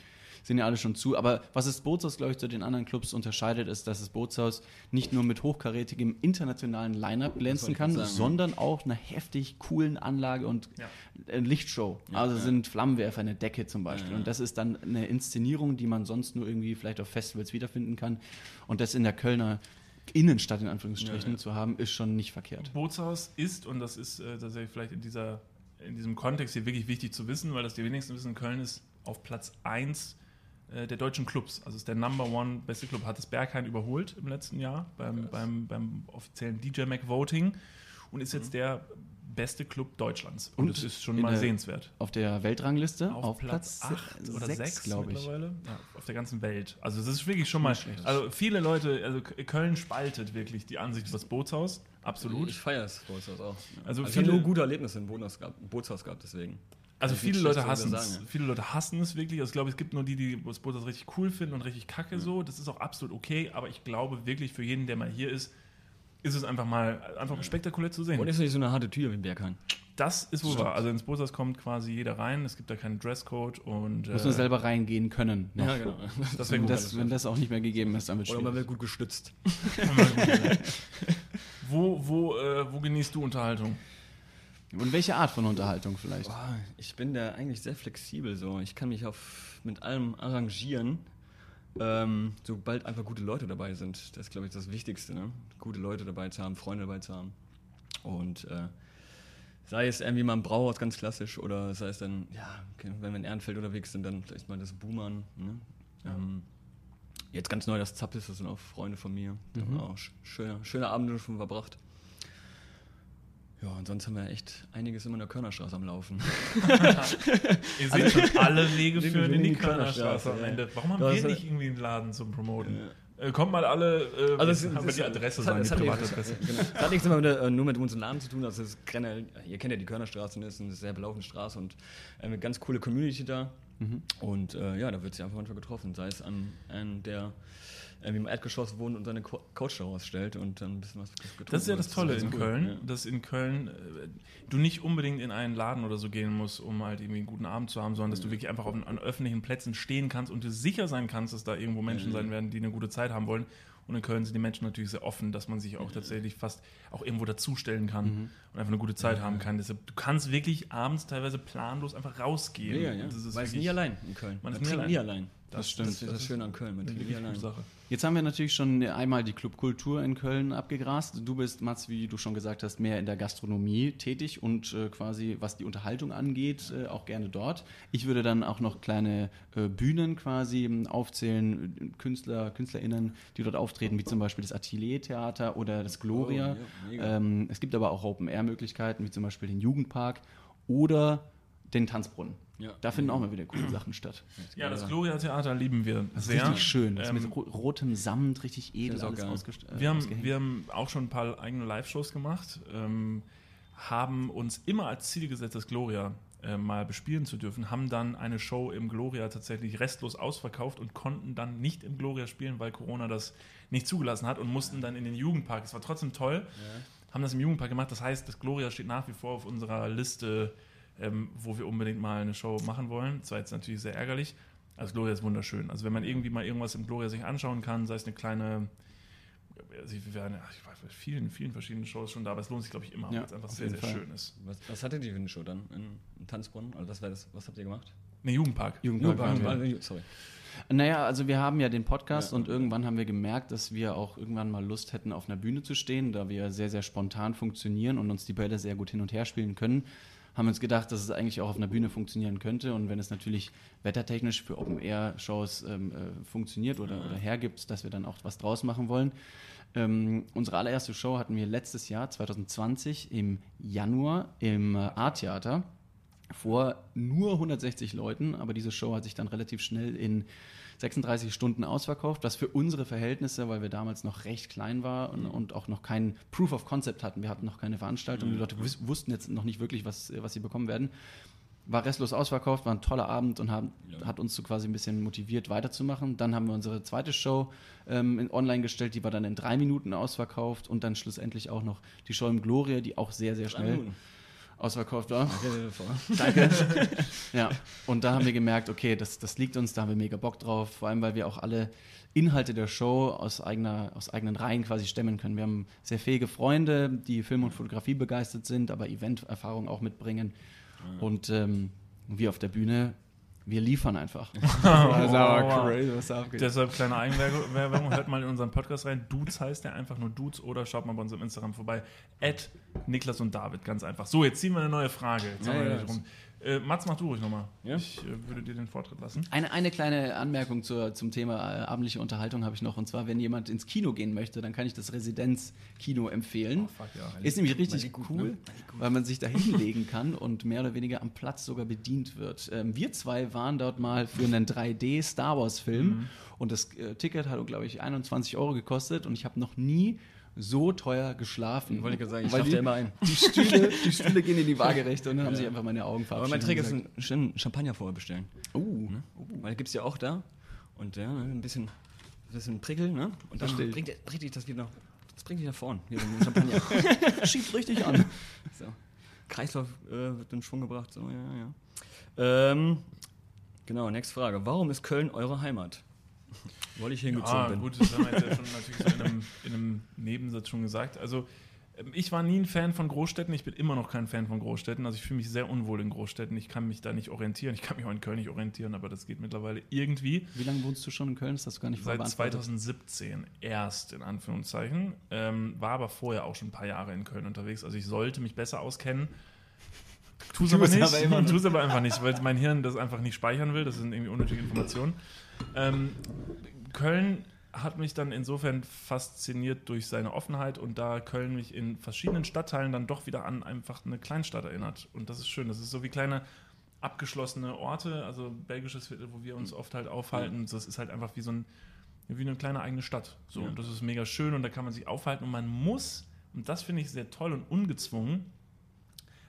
sind ja alle schon zu. Aber was das Bootshaus, glaube ich, zu den anderen Clubs unterscheidet, ist, dass das Bootshaus nicht nur mit hochkarätigem internationalen Line-Up glänzen kann, sagen, sondern ja. auch einer heftig coolen Anlage und ja. Lichtshow. Ja, also sind Flammenwerfer, eine Decke zum Beispiel. Und das ist dann eine Inszenierung, die man sonst nur irgendwie vielleicht auf Festivals wiederfinden kann. Und das in der Kölner Innenstadt in Anführungsstrichen zu haben, ist schon nicht verkehrt. Bootshaus ist, und das ist äh, tatsächlich vielleicht in dieser in diesem Kontext hier wirklich wichtig zu wissen, weil das die wenigsten wissen, Köln ist auf Platz 1 äh, der deutschen Clubs. Also ist der Number One beste Club, hat das Berghain überholt im letzten Jahr beim, beim, beim offiziellen DJ Mac Voting und ist jetzt mhm. der beste Club Deutschlands. Und, und das ist schon mal der, sehenswert. Auf der Weltrangliste auf, auf Platz 8 oder 6, glaube ich. Mittlerweile. Ja, auf der ganzen Welt. Also das ist wirklich schon mal. Schlecht. Also viele Leute, also Köln spaltet wirklich die Ansicht über das Bootshaus. Absolut. Ich feiere das Bootshaus auch. Also, also viele, ich habe nur gute Erlebnisse im Bootshaus gehabt, deswegen. Also viele Leute hassen es. Ja. Viele Leute hassen es wirklich. Also ich glaube, es gibt nur die, die das Boot richtig cool finden und richtig kacke ja. so. Das ist auch absolut okay. Aber ich glaube wirklich für jeden, der mal hier ist, ist es einfach mal einfach spektakulär zu sehen. Und ist nicht so eine harte Tür wie im Berghain. Das ist wohl wahr. Also ins Bootshaus kommt quasi jeder rein. Es gibt da keinen Dresscode und. Muss äh, man selber reingehen können. Noch. Ja, genau. Das wenn, das, wenn das auch nicht mehr gegeben ist, dann wird Oder man wird gut gestützt. wo wo, äh, wo genießt du Unterhaltung? Und welche Art von Unterhaltung vielleicht? Boah, ich bin da eigentlich sehr flexibel so. Ich kann mich auf, mit allem arrangieren, ähm, sobald einfach gute Leute dabei sind. Das ist, glaube ich, das Wichtigste. Ne? Gute Leute dabei zu haben, Freunde dabei zu haben. Und äh, sei es irgendwie mal ein Brauhaus ganz klassisch oder sei es dann, ja, okay, wenn wir in Ehrenfeld unterwegs sind, dann vielleicht mal das Boomern. Ne? Ähm, jetzt ganz neu das Zappis, das sind auch Freunde von mir. Da mhm. haben wir auch schöne, schöne Abende schon verbracht. Ja, und sonst haben wir echt einiges immer in der Körnerstraße am Laufen. Ihr seht schon, alle Wege führen in die Körnerstraße am Ende. Warum haben wir nicht irgendwie einen Laden zum Promoten? Ja. Äh, kommt mal alle, äh, also es, haben wir die Adresse sein, die Privatadresse. Genau. Das hat nichts immer mit, äh, nur mit unserem Namen zu tun. Also es ist ihr kennt ja die Körnerstraße, das ist eine sehr belaufene Straße und äh, eine ganz coole Community da. Mhm. Und äh, ja, da wird sie einfach manchmal getroffen, sei es an, an der irgendwie im Erdgeschoss wohnt und seine Couch daraus stellt und dann ein bisschen was getrunken Das ist ja das Tolle das in Köln, ja. dass in Köln äh, du nicht unbedingt in einen Laden oder so gehen musst, um halt irgendwie einen guten Abend zu haben, sondern dass du wirklich einfach auf, an öffentlichen Plätzen stehen kannst und dir sicher sein kannst, dass da irgendwo Menschen sein werden, die eine gute Zeit haben wollen. Und in Köln sind die Menschen natürlich sehr offen, dass man sich auch tatsächlich fast auch irgendwo dazustellen kann mhm. und einfach eine gute Zeit haben kann. Deshalb, du kannst wirklich abends teilweise planlos einfach rausgehen. Ja, ja. Weil es nie allein in Köln. Man, man ist nie allein. nie allein. Das, das stimmt. Das ist das Schöne an Köln. Mit eine Sache. Jetzt haben wir natürlich schon einmal die Clubkultur in Köln abgegrast. Du bist, Mats, wie du schon gesagt hast, mehr in der Gastronomie tätig und äh, quasi, was die Unterhaltung angeht, äh, auch gerne dort. Ich würde dann auch noch kleine äh, Bühnen quasi ähm, aufzählen, Künstler, KünstlerInnen, die dort auftreten, wie zum Beispiel das Atelier-Theater oder das Gloria. Oh, ja, ähm, es gibt aber auch Open-Air-Möglichkeiten, wie zum Beispiel den Jugendpark oder den Tanzbrunnen. Ja. Da finden auch mal wieder coole Sachen statt. Ja, das Gloria Theater lieben wir das sehr. Richtig schön. Das ähm, mit rotem Samt, richtig edel alles ausgestellt. Äh, wir, haben, wir haben auch schon ein paar eigene Live-Shows gemacht, ähm, haben uns immer als Ziel gesetzt, das Gloria äh, mal bespielen zu dürfen, haben dann eine Show im Gloria tatsächlich restlos ausverkauft und konnten dann nicht im Gloria spielen, weil Corona das nicht zugelassen hat und mussten dann in den Jugendpark. Es war trotzdem toll, ja. haben das im Jugendpark gemacht. Das heißt, das Gloria steht nach wie vor auf unserer Liste, ähm, wo wir unbedingt mal eine Show machen wollen. Das war jetzt natürlich sehr ärgerlich. Also Gloria ist wunderschön. Also wenn man irgendwie mal irgendwas im Gloria sich anschauen kann, sei es eine kleine also wir waren, ich war bei vielen, vielen verschiedenen Shows schon da, aber es lohnt sich, glaube ich, immer, ja, weil es einfach sehr, sehr Fall. schön ist. Was, was hattet ihr für eine Show dann in, in Tanzbrunnen? Also was, das, was habt ihr gemacht? Ne, Jugendpark. Jugendpark, Jugendpark ja. sorry. Naja, also wir haben ja den Podcast ja. und irgendwann haben wir gemerkt, dass wir auch irgendwann mal Lust hätten, auf einer Bühne zu stehen, da wir sehr, sehr spontan funktionieren und uns die Bälle sehr gut hin und her spielen können haben uns gedacht, dass es eigentlich auch auf einer Bühne funktionieren könnte. Und wenn es natürlich wettertechnisch für Open-Air-Shows ähm, äh, funktioniert oder, oder hergibt, dass wir dann auch was draus machen wollen. Ähm, unsere allererste Show hatten wir letztes Jahr, 2020, im Januar im äh, A-Theater vor nur 160 Leuten, aber diese Show hat sich dann relativ schnell in 36 Stunden ausverkauft, was für unsere Verhältnisse, weil wir damals noch recht klein waren und, und, auch noch kein Proof of Concept hatten. Wir hatten noch keine Veranstaltung, die mhm. Leute wussten jetzt noch nicht wirklich, was, was sie bekommen werden war restlos ausverkauft, war ein toller Abend und haben, ja. hat uns so quasi ein bisschen motiviert, weiterzumachen. Dann haben wir unsere zweite Show ähm, in, online gestellt, die war dann in drei Minuten ausverkauft und dann schlussendlich auch noch die Show im Gloria, die auch sehr, sehr schnell ausverkauft war. Danke. Ja, und da haben wir gemerkt, okay, das, das liegt uns, da haben wir mega Bock drauf, vor allem, weil wir auch alle Inhalte der Show aus, eigener, aus eigenen Reihen quasi stemmen können. Wir haben sehr fähige Freunde, die Film und Fotografie begeistert sind, aber Event-Erfahrung auch mitbringen. Und ähm, wir auf der Bühne, wir liefern einfach. das ist aber crazy, was da abgeht. Deshalb kleine Eigenwerbung, hört mal in unseren Podcast rein. Dudes heißt der einfach nur Dudes oder schaut mal bei unserem Instagram vorbei. At Niklas und David, ganz einfach. So, jetzt ziehen wir eine neue Frage. Jetzt ja, haben wir ja, rum. Äh, Mats, mach du ruhig nochmal. Ja? Ich äh, würde dir den Vortritt lassen. Eine, eine kleine Anmerkung zur, zum Thema äh, abendliche Unterhaltung habe ich noch. Und zwar, wenn jemand ins Kino gehen möchte, dann kann ich das Residenzkino empfehlen. Oh, fuck, ja. Ist nämlich richtig gut, cool, ne? weil man sich da hinlegen kann und mehr oder weniger am Platz sogar bedient wird. Ähm, wir zwei waren dort mal für einen 3D-Star Wars-Film. Mhm. Und das äh, Ticket hat, glaube ich, 21 Euro gekostet. Und ich habe noch nie so teuer geschlafen. Wollte ich gerade sagen, ich schlafe immer ein. Die Stühle, die Stühle gehen in die Waagerechte und dann haben sich einfach meine Augen verabschiedet. Aber mein Trick ist einen schönen Champagner vorher bestellen. Oh. Ne? Weil gibt es ja auch da. Und ja, ein bisschen, ein bisschen Prickel, ne? Und dann bringt, bringt dich das wieder noch. Das bringt dich nach vorn. Hier so Champagner. Schiebt richtig an. So. Kreislauf äh, wird in Schwung gebracht. So, ja, ja. Ähm, genau, nächste Frage. Warum ist Köln eure Heimat? Weil ich hingezogen ja, bin. gut, das haben wir jetzt ja schon natürlich so in einem, in einem Nebensatz schon gesagt. Also ähm, ich war nie ein Fan von Großstädten, ich bin immer noch kein Fan von Großstädten. Also ich fühle mich sehr unwohl in Großstädten. Ich kann mich da nicht orientieren. Ich kann mich auch in Köln nicht orientieren, aber das geht mittlerweile irgendwie. Wie lange wohnst du schon in Köln? Das hast du gar nicht Seit 2017 erst, in Anführungszeichen. Ähm, war aber vorher auch schon ein paar Jahre in Köln unterwegs. Also ich sollte mich besser auskennen. Tu es aber nicht. Tu es aber einfach nicht, weil mein Hirn das einfach nicht speichern will. Das sind irgendwie unnötige Informationen. Ähm, Köln hat mich dann insofern fasziniert durch seine Offenheit und da Köln mich in verschiedenen Stadtteilen dann doch wieder an einfach eine Kleinstadt erinnert. Und das ist schön. Das ist so wie kleine abgeschlossene Orte, also belgisches Viertel, wo wir uns oft halt aufhalten. Das ist halt einfach wie so ein, wie eine kleine eigene Stadt. So, ja. und das ist mega schön und da kann man sich aufhalten und man muss, und das finde ich sehr toll und ungezwungen,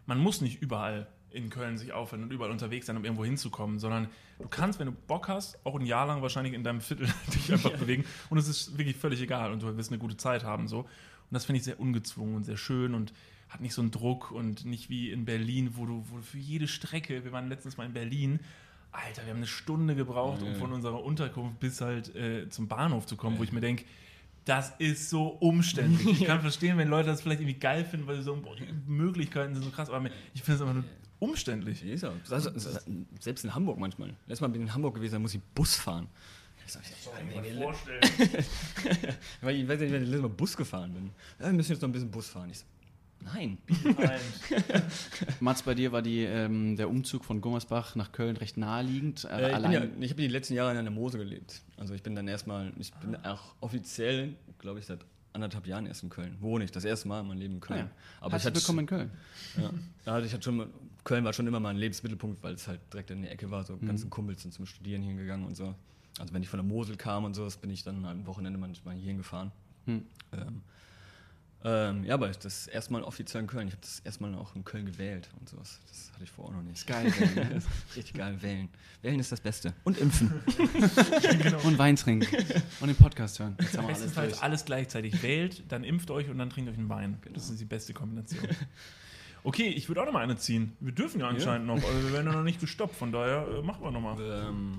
man muss nicht überall in Köln sich aufhalten und überall unterwegs sein, um irgendwo hinzukommen, sondern du kannst, wenn du Bock hast, auch ein Jahr lang wahrscheinlich in deinem Viertel dich einfach ja. bewegen und es ist wirklich völlig egal und du wirst eine gute Zeit haben so. Und das finde ich sehr ungezwungen und sehr schön und hat nicht so einen Druck und nicht wie in Berlin, wo du, wo du für jede Strecke, wir waren letztens mal in Berlin, Alter, wir haben eine Stunde gebraucht, um von unserer Unterkunft bis halt äh, zum Bahnhof zu kommen, wo ich mir denke, das ist so umständlich. Ich kann verstehen, wenn Leute das vielleicht irgendwie geil finden, weil so boah, Möglichkeiten sind so krass, aber ich finde es einfach nur umständlich. Ja, selbst in Hamburg manchmal. Letztes Mal bin ich in Hamburg gewesen, da muss ich Bus fahren. Ich soll mir vorstellen. Weil ich weiß nicht, wenn ich letztes Mal Bus gefahren bin. Ja, wir müssen jetzt noch ein bisschen Bus fahren. Ich so, nein. nein. Mats, bei dir war die, ähm, der Umzug von Gummersbach nach Köln recht naheliegend. Äh, ich, ja, ich habe die letzten Jahre in der Mose gelebt. Also ich bin dann erstmal, ich bin auch offiziell, glaube ich, seit anderthalb Jahren erst in Köln. Wohne ich, das erste Mal in meinem Leben in Köln. Ja. Aber Herzlich willkommen in Köln. Ja, ich hatte schon, Köln war schon immer mein Lebensmittelpunkt, weil es halt direkt in der Ecke war. So mhm. ganzen Kumpels sind zum Studieren hingegangen und so. Also wenn ich von der Mosel kam und so, bin ich dann am Wochenende manchmal hierhin gefahren. Mhm. Ähm, Ähm, ja, aber das erstmal offiziell in Köln. Ich habe das erstmal auch in Köln gewählt und sowas. Das hatte ich vorher noch nicht. Ist geil, wählen. Ne? richtig geil, wählen. Wählen ist das Beste. Und impfen. genau. Und Wein trinken. Und den Podcast hören. Jetzt haben wir alles, durch. alles gleichzeitig. Wählt, dann impft euch und dann trinkt euch einen Wein. Genau. Das ist die beste Kombination. Okay, ich würde auch noch mal eine ziehen. Wir dürfen ja anscheinend noch. Also wir werden ja noch nicht gestoppt, von daher äh, machen wir noch mal. Ähm.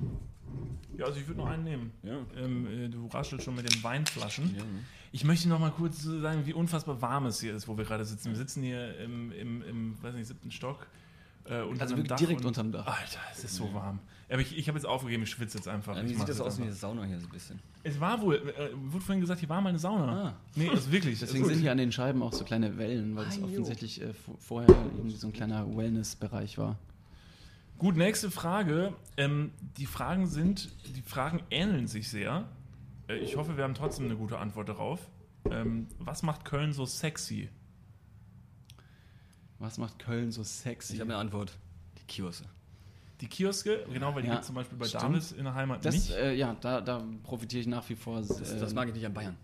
Ja, also ich würde noch einen nehmen. Ja. Ähm, äh, du raschelst schon mit den Weinflaschen. Ja. Ich möchte noch mal kurz sagen, wie unfassbar warm es hier ist, wo wir gerade sitzen. Wir sitzen hier im, im, im weiß nicht, siebten Stock. Äh, also Dach direkt unterm Dach. Alter, es ist so warm. Aber ich, ich habe jetzt aufgegeben, ich schwitze jetzt einfach. Ja, wie sieht das aus wie eine Sauna hier so ein bisschen? Es war wohl, äh, wurde vorhin gesagt, hier war mal eine Sauna. Ah. Nee, also wirklich. Deswegen sind hier an den Scheiben auch so kleine Wellen, weil es offensichtlich äh, vorher irgendwie so ein kleiner Wellness-Bereich war. Gut, nächste Frage. Ähm, die Fragen sind, die Fragen ähneln sich sehr. Äh, ich hoffe, wir haben trotzdem eine gute Antwort darauf. Ähm, was macht Köln so sexy? Was macht Köln so sexy? Ich habe eine Antwort. Die Kioske. Die Kioske, genau, weil die ja, gibt zum Beispiel bei stimmt. David in der Heimat das, nicht. Äh, ja, da, da, profitiere ich nach wie vor. Das, äh, das, mag ich nicht an Bayern.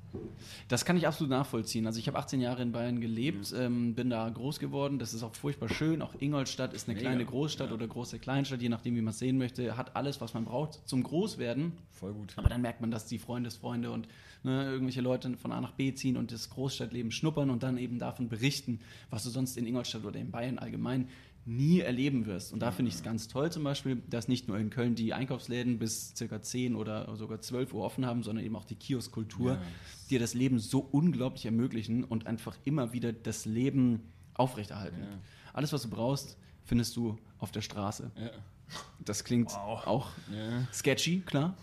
Das kann ich absolut nachvollziehen. Also ich habe 18 Jahre in Bayern gelebt, mhm. ähm, bin da groß geworden. Das ist auch furchtbar schön. Auch Ingolstadt ist eine Mega. kleine Großstadt ja. oder große Kleinstadt, je nachdem, wie man es sehen möchte. Hat alles, was man braucht zum Großwerden. Voll gut. Aber dann merkt man, dass die Freundesfreunde und ne, irgendwelche Leute von A nach B ziehen und das Großstadtleben schnuppern und dann eben davon berichten, was du sonst in Ingolstadt oder in Bayern allgemein nie erleben wirst. Und da finde ich es ganz toll zum Beispiel, dass nicht nur in Köln die Einkaufsläden bis circa 10 oder sogar 12 Uhr offen haben, sondern eben auch die Kioskkultur, ja. die das Leben so unglaublich ermöglichen und einfach immer wieder das Leben aufrechterhalten. Ja. Alles, was du brauchst, findest du auf der Straße. Ja. Das klingt wow. auch sketchy, klar.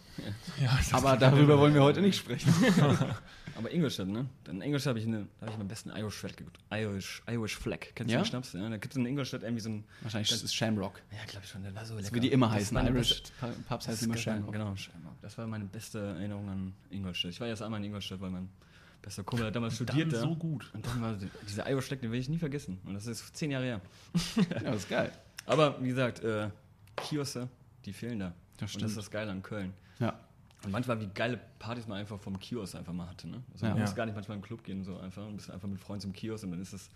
Aber darüber wollen wir heute nicht sprechen. Aber Ingolstadt, ne? In Ingolstadt habe ich, eine, hab ich meinen besten Irish Flag geguckt. Irish, Irish Flag. Kennst du ja? den Schnaps? Ja, da gibt es in Ingolstadt irgendwie so ein. Wahrscheinlich ist es Shamrock. Ja, glaube ich schon. Der war so lecker. Das wie die immer heißen. Irish Pubs heißen immer Shamrock. Genau, Shamrock. Das war meine beste Erinnerung an Ingolstadt. Ich war jetzt einmal in Ingolstadt, weil mein bester Kumpel hat damals studiert. Dann so gut. Und dann war dieser Irish Flag, den will ich nie vergessen. Und das ist zehn Jahre her. ja, das ist geil. Aber wie gesagt, äh, Kioske, die fehlen da. Das stimmt. Und das ist das Geile an Köln. Ja. Und manchmal, wie geile Partys man einfach vom Kiosk einfach mal hatte. Ne? Also man muss gar nicht manchmal in den Club gehen, so einfach ein bisschen einfach mit Freunden zum Kiosk und dann ist es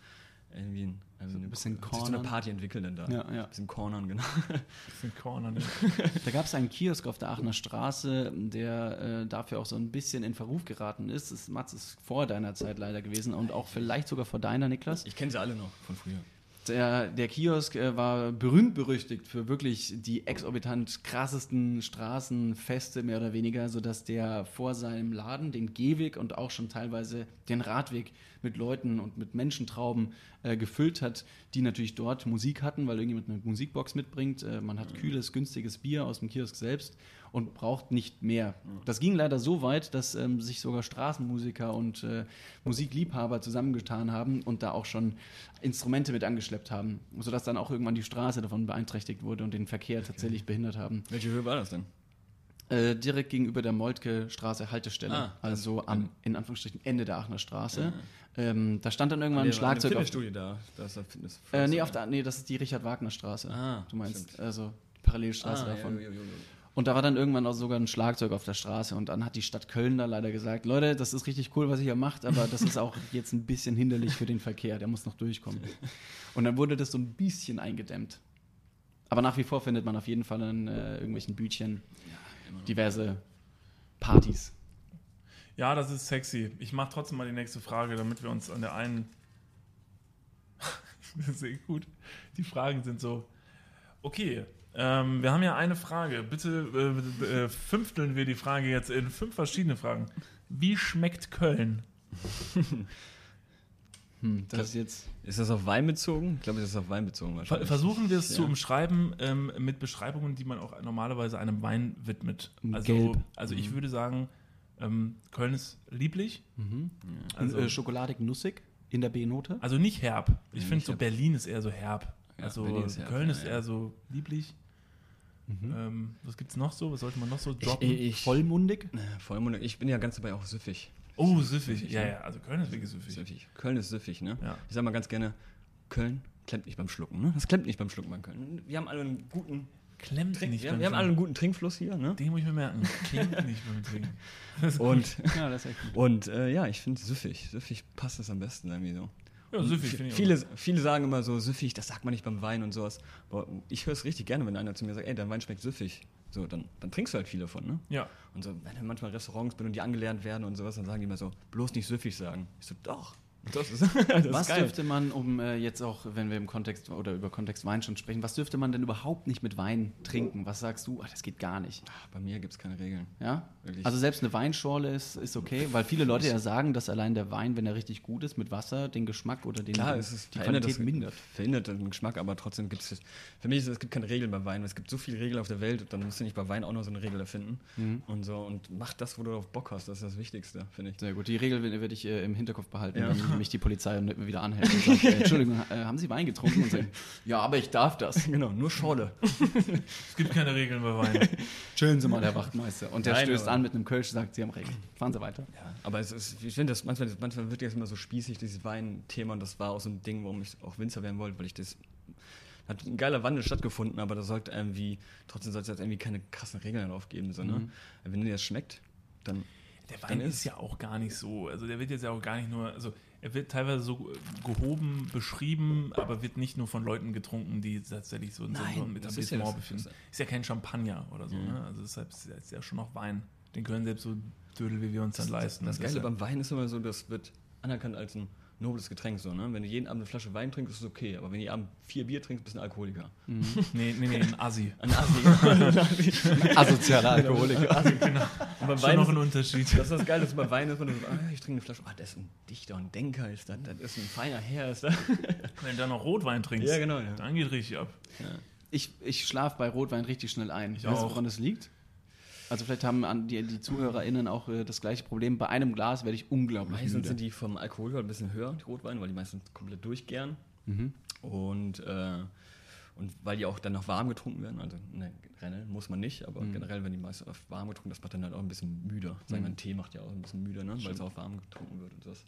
irgendwie ein, also ein bisschen Cornern. Sich so eine Party entwickeln dann da. Ja, ja. Ein bisschen Cornern, genau. Ein bisschen Cornern, ja. Da gab es einen Kiosk auf der Aachener Straße, der äh, dafür auch so ein bisschen in Verruf geraten ist. Das, Mats ist vor deiner Zeit leider gewesen und auch vielleicht sogar vor deiner, Niklas. Ich kenne sie alle noch von früher. Der, der Kiosk äh, war berühmt berüchtigt für wirklich die exorbitant krassesten Straßenfeste, mehr oder weniger, sodass der vor seinem Laden den Gehweg und auch schon teilweise den Radweg mit Leuten und mit Menschentrauben äh, gefüllt hat, die natürlich dort Musik hatten, weil irgendjemand eine Musikbox mitbringt. Äh, man hat kühles, günstiges Bier aus dem Kiosk selbst und braucht nicht mehr. Das ging leider so weit, dass ähm, sich sogar Straßenmusiker und äh, Musikliebhaber zusammengetan haben und da auch schon Instrumente mit angeschleppt haben, sodass dann auch irgendwann die Straße davon beeinträchtigt wurde und den Verkehr tatsächlich okay. behindert haben. Welche Höhe war das denn? Äh, direkt gegenüber der Moltke Straße Haltestelle, ah, also am in Anführungsstrichen Ende der Aachener Straße. Ja. Ähm, da stand dann irgendwann ein Schlagzeug. Auf, da, da ist Fitness. Äh, nee, auf der, nee, das ist die Richard Wagner Straße. Ah, du meinst stimmt. also Parallelstraße ah, davon. Ja, ja, und da war dann irgendwann auch sogar ein Schlagzeug auf der Straße. Und dann hat die Stadt Köln da leider gesagt, Leute, das ist richtig cool, was ihr hier macht, aber das ist auch jetzt ein bisschen hinderlich für den Verkehr. Der muss noch durchkommen. Und dann wurde das so ein bisschen eingedämmt. Aber nach wie vor findet man auf jeden Fall in äh, irgendwelchen Bütchen diverse Partys. Ja, das ist sexy. Ich mache trotzdem mal die nächste Frage, damit wir uns an der einen. Sehr gut. Die Fragen sind so. Okay, ähm, wir haben ja eine Frage. Bitte äh, äh, fünfteln wir die Frage jetzt in fünf verschiedene Fragen. Wie schmeckt Köln? hm, das ist jetzt. Ist das auf Wein bezogen? Ich glaube, das ist auf Wein bezogen wahrscheinlich. Versuchen wir es ja. zu umschreiben ähm, mit Beschreibungen, die man auch normalerweise einem Wein widmet. Also, Gelb. also ich mhm. würde sagen, ähm, Köln ist lieblich. Mhm. Also, äh, schokoladig nussig in der B-Note. Also nicht herb. Ich ja, finde so Berlin ist eher so herb. Ja, also ist Köln ist eher so lieblich. Mhm. Ähm, was es noch so? Was sollte man noch so droppen? Ich, ich, vollmundig? Äh, vollmundig. Ich bin ja ganz dabei auch süffig. Oh, süffig. süffig ja, ne? ja. Also Köln ist wirklich süffig. süffig. Köln ist süffig, ne? Ja. Ich sag mal ganz gerne, Köln klemmt nicht beim Schlucken, ne? Das klemmt nicht beim Schlucken bei Köln. Wir haben alle einen guten Klemmt Trink, nicht wir, wir haben alle einen guten Trinkfluss hier, ne? Den muss ich mir merken. Klemmt nicht beim Trinken. und ja, das ist echt gut. und äh, ja, ich finde süffig. Süffig passt es am besten irgendwie so. Ja, süffig finde ich viele, viele sagen immer so, süffig, das sagt man nicht beim Wein und sowas. Aber ich höre es richtig gerne, wenn einer zu mir sagt, ey, dein Wein schmeckt süffig. So, dann, dann trinkst du halt viel davon, ne? Ja. Und so, wenn du manchmal Restaurants bin und die angelernt werden und sowas, dann sagen die immer so, bloß nicht süffig sagen. Ich so, doch, das ist, das was dürfte man, um äh, jetzt auch, wenn wir im Kontext oder über Kontext Wein schon sprechen, was dürfte man denn überhaupt nicht mit Wein trinken? Was sagst du? Ach, das geht gar nicht. Ach, bei mir gibt es keine Regeln. Ja? Wirklich. Also selbst eine Weinschorle ist, ist okay, weil viele Leute ja sagen, dass allein der Wein, wenn er richtig gut ist, mit Wasser den Geschmack oder den, Klar, es ist, die Qualität das, mindert. Verhindert den Geschmack, aber trotzdem gibt es, für mich ist es gibt keine Regeln bei Wein. Es gibt so viele Regeln auf der Welt, dann musst du nicht bei Wein auch noch so eine Regel erfinden. Mhm. Und so, und mach das, wo du auf Bock hast. Das ist das Wichtigste, finde ich. Sehr gut. Die Regel werde ich äh, im Hinterkopf behalten, ja. mich die Polizei wieder anhält und sagt, äh, Entschuldigung, äh, haben Sie Wein getrunken? Und sagen, ja, aber ich darf das. Genau, nur Schorle. es gibt keine Regeln bei Wein. Chillen Sie mal, Herr Wachtmeister. Und der Nein, stößt an mit einem Kölsch, sagt, Sie haben recht. Fahren Sie weiter. Ja, aber es ist, ich finde das manchmal, manchmal wird das immer so spießig, dieses Wein-Thema. Und das war auch so ein Ding, warum ich auch Winzer werden wollte, weil ich das hat ein geiler Wandel stattgefunden, aber da sollte irgendwie, trotzdem sollte es irgendwie keine krassen Regeln darauf geben. So, ne? Mhm. Wenn dir das schmeckt, dann. Der Wein ist, ist ja auch gar nicht so, also der wird jetzt ja auch gar nicht nur, also er wird teilweise so gehoben, beschrieben, aber wird nicht nur von Leuten getrunken, die tatsächlich so in Nein, so einem Etablissement befinden. Ist ja kein Champagner oder so, mhm. ne? Also deshalb ist es ja schon noch Wein. Den können selbst so Dödel, wie wir uns dann leisten. Das, das, das Geile beim Wein ist immer so, das wird anerkannt als ein nobles Getränk so, ne? Wenn du jeden Abend eine Flasche Wein trinkst, ist es okay. Aber wenn du jeden Abend vier Bier trinkst, bist du ein Alkoholiker. Mhm. nee, nee, nee, ein Assi. Ein Assi. ein Asozialer Alkoholiker. Assi, genau. Und beim Wein noch ein Unterschied. Das ist das Geile, dass bei Wein ist man so, ah, ich trinke eine Flasche, ah, das ist ein Dichter und Denker, ist das, das ist ein feiner Herr. Ist das. Wenn du dann noch Rotwein trinkst, ja, genau, ja. dann geht richtig ab. Ja. Ich, ich schlafe bei Rotwein richtig schnell ein. Ich weißt du, woran das liegt? Also vielleicht haben die, die ZuhörerInnen auch äh, das gleiche Problem. Bei einem Glas werde ich unglaublich Meistens müde. sind die vom Alkohol ein bisschen höher, die Rotweine, weil die meistens komplett durchgären. Mhm. Und, äh, und weil die auch dann noch warm getrunken werden. Also ne, Rennen muss man nicht, aber mhm. generell, wenn die meistens warm getrunken das macht dann halt auch ein bisschen müder. Mhm. Sagen wir, ein Tee macht ja auch ein bisschen müder, ne? weil es auch warm getrunken wird und das.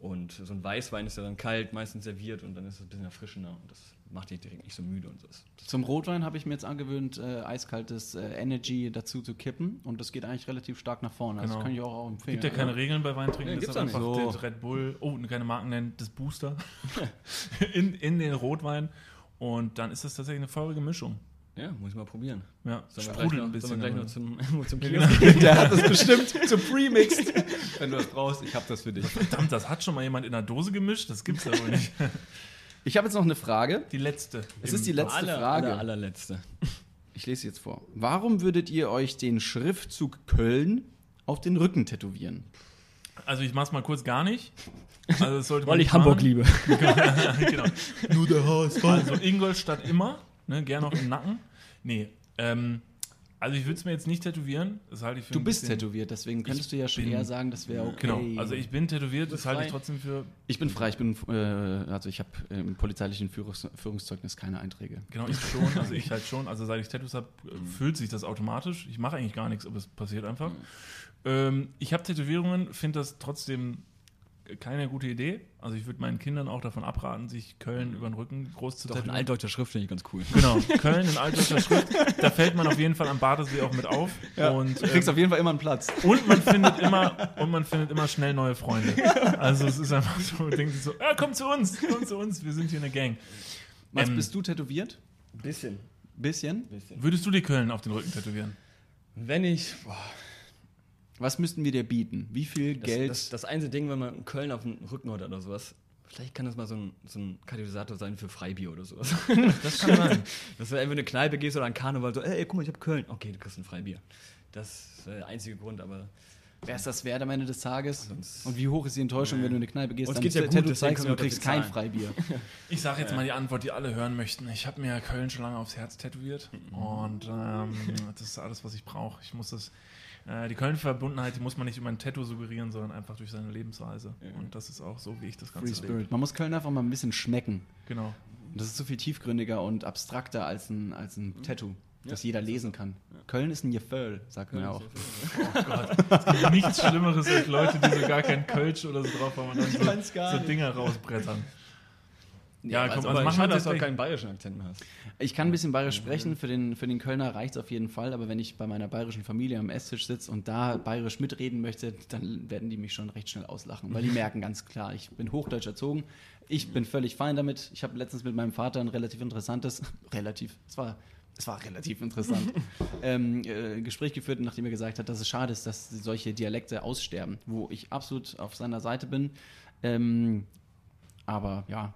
Und so ein Weißwein ist ja dann kalt, meistens serviert und dann ist es ein bisschen erfrischender. Und das macht dich direkt nicht so müde und so. Zum Rotwein habe ich mir jetzt angewöhnt, äh, eiskaltes äh, Energy dazu zu kippen und das geht eigentlich relativ stark nach vorne. Also genau. Das kann ich auch, auch empfehlen. Gibt ja keine Regeln bei Weintrinken, ja, das ist einfach so. das Red Bull, oh, keine Marken nennen, das Booster in, in den Rotwein und dann ist das tatsächlich eine feurige Mischung. Ja, muss ich mal probieren. Ja, sollen wir gleich, noch, ein bisschen, gleich noch zum, zum Kiosk Der hat das bestimmt zum Premixed. Wenn du das brauchst, ich habe das für dich. Verdammt, das hat schon mal jemand in einer Dose gemischt? Das gibt's aber nicht. Ich habe jetzt noch eine Frage. Die letzte. Es ist die letzte aller, Frage. Aller, allerletzte. Ich lese sie jetzt vor. Warum würdet ihr euch den Schriftzug Köln auf den Rücken tätowieren? Also ich mach's mal kurz gar nicht. Also Weil ich Hamburg liebe. genau. Nur der HSV. Also Ingolstadt immer, ne, gerne auch im Nacken. Nee, ähm, also ich würde es mir jetzt nicht tätowieren. Das halte ich für du bist tätowiert, deswegen könntest du ja schon bin, eher sagen, das wäre okay. Genau, also ich bin tätowiert, das halte ich trotzdem für... Ich bin frei, ich bin, äh, also ich habe im polizeilichen Führungs Führungszeugnis keine Einträge. Genau, ich schon, also ich halt schon. Also seit ich Tattoos habe, äh, fühlt sich das automatisch. Ich mache eigentlich gar nichts, aber es passiert einfach. Mhm. Ähm, ich habe Tätowierungen, finde das trotzdem keine gute Idee. Also ich würde meinen Kindern auch davon abraten, sich Köln über den Rücken groß zu Doch, tätowieren. in altdeutscher Schrift finde ich ganz cool. Genau, Köln in altdeutscher Schrift. Da fällt man auf jeden Fall am Badesee auch mit auf. Ja, und, du kriegst ähm, auf jeden Fall immer einen Platz. Und man findet immer, und man findet immer schnell neue Freunde. Also es ist einfach so, man denkt sich so, ah, komm zu uns, komm zu uns, wir sind hier eine Gang. Was, ähm, bist du tätowiert? Bisschen. Bisschen? Bisschen. Würdest du dir Köln auf den Rücken tätowieren? Wenn ich, boah, was müssten wir dir bieten? Wie viel das, Geld? Das, das, einzige Ding, wenn man in Köln auf dem Rücken hat oder sowas, vielleicht kann das mal so ein, so ein Katalysator sein für Freibier oder sowas. Das kann sein. Dass du einfach in eine Kneipe gehst oder ein Karneval, so, ey, guck mal, ich habe Köln. Okay, du kriegst ein Freibier. Das ist der einzige Grund, aber. Wer ist das wert am Ende des Tages? Sonst und wie hoch ist die Enttäuschung, ja. wenn du in eine Kneipe gehst, und dann ja gut, du zeigst und du kriegst kein Freibier. Ich sage jetzt mal die Antwort, die alle hören möchten. Ich habe mir Köln schon lange aufs Herz tätowiert mhm. und ähm, das ist alles, was ich brauche. Ich muss das die Köln-Verbundenheit, die muss man nicht über ein Tattoo suggerieren, sondern einfach durch seine Lebensweise. Ja. Und das ist auch so, wie ich das Ganze Free Spirit. Man muss Köln einfach mal ein bisschen schmecken. Genau. Und das ist so viel tiefgründiger und abstrakter als ein, als ein mhm. Tattoo, das jeder lesen kann. Köln ist ein Gefühl, sagt Köln man ja auch. Oh Gott, es gibt nichts Schlimmeres als Leute, die so gar kein Kölsch oder so drauf haben und dann so, so Dinger rausbrettern. Ja, ja komm, also, schade, dass du auch keinen bayerischen Akzent mehr hast. Ich kann ein bisschen bayerisch sprechen, für den, für den Kölner reicht es auf jeden Fall, aber wenn ich bei meiner bayerischen Familie am Esstisch sitze und da bayerisch mitreden möchte, dann werden die mich schon recht schnell auslachen, weil die merken ganz klar, ich bin hochdeutsch erzogen, ich bin völlig fein damit. Ich habe letztens mit meinem Vater ein relativ interessantes, relativ, es war es war relativ interessant, ähm, äh, Gespräch geführt, nachdem er gesagt hat, dass es schade ist, dass solche Dialekte aussterben, wo ich absolut auf seiner Seite bin. Ähm, aber ja,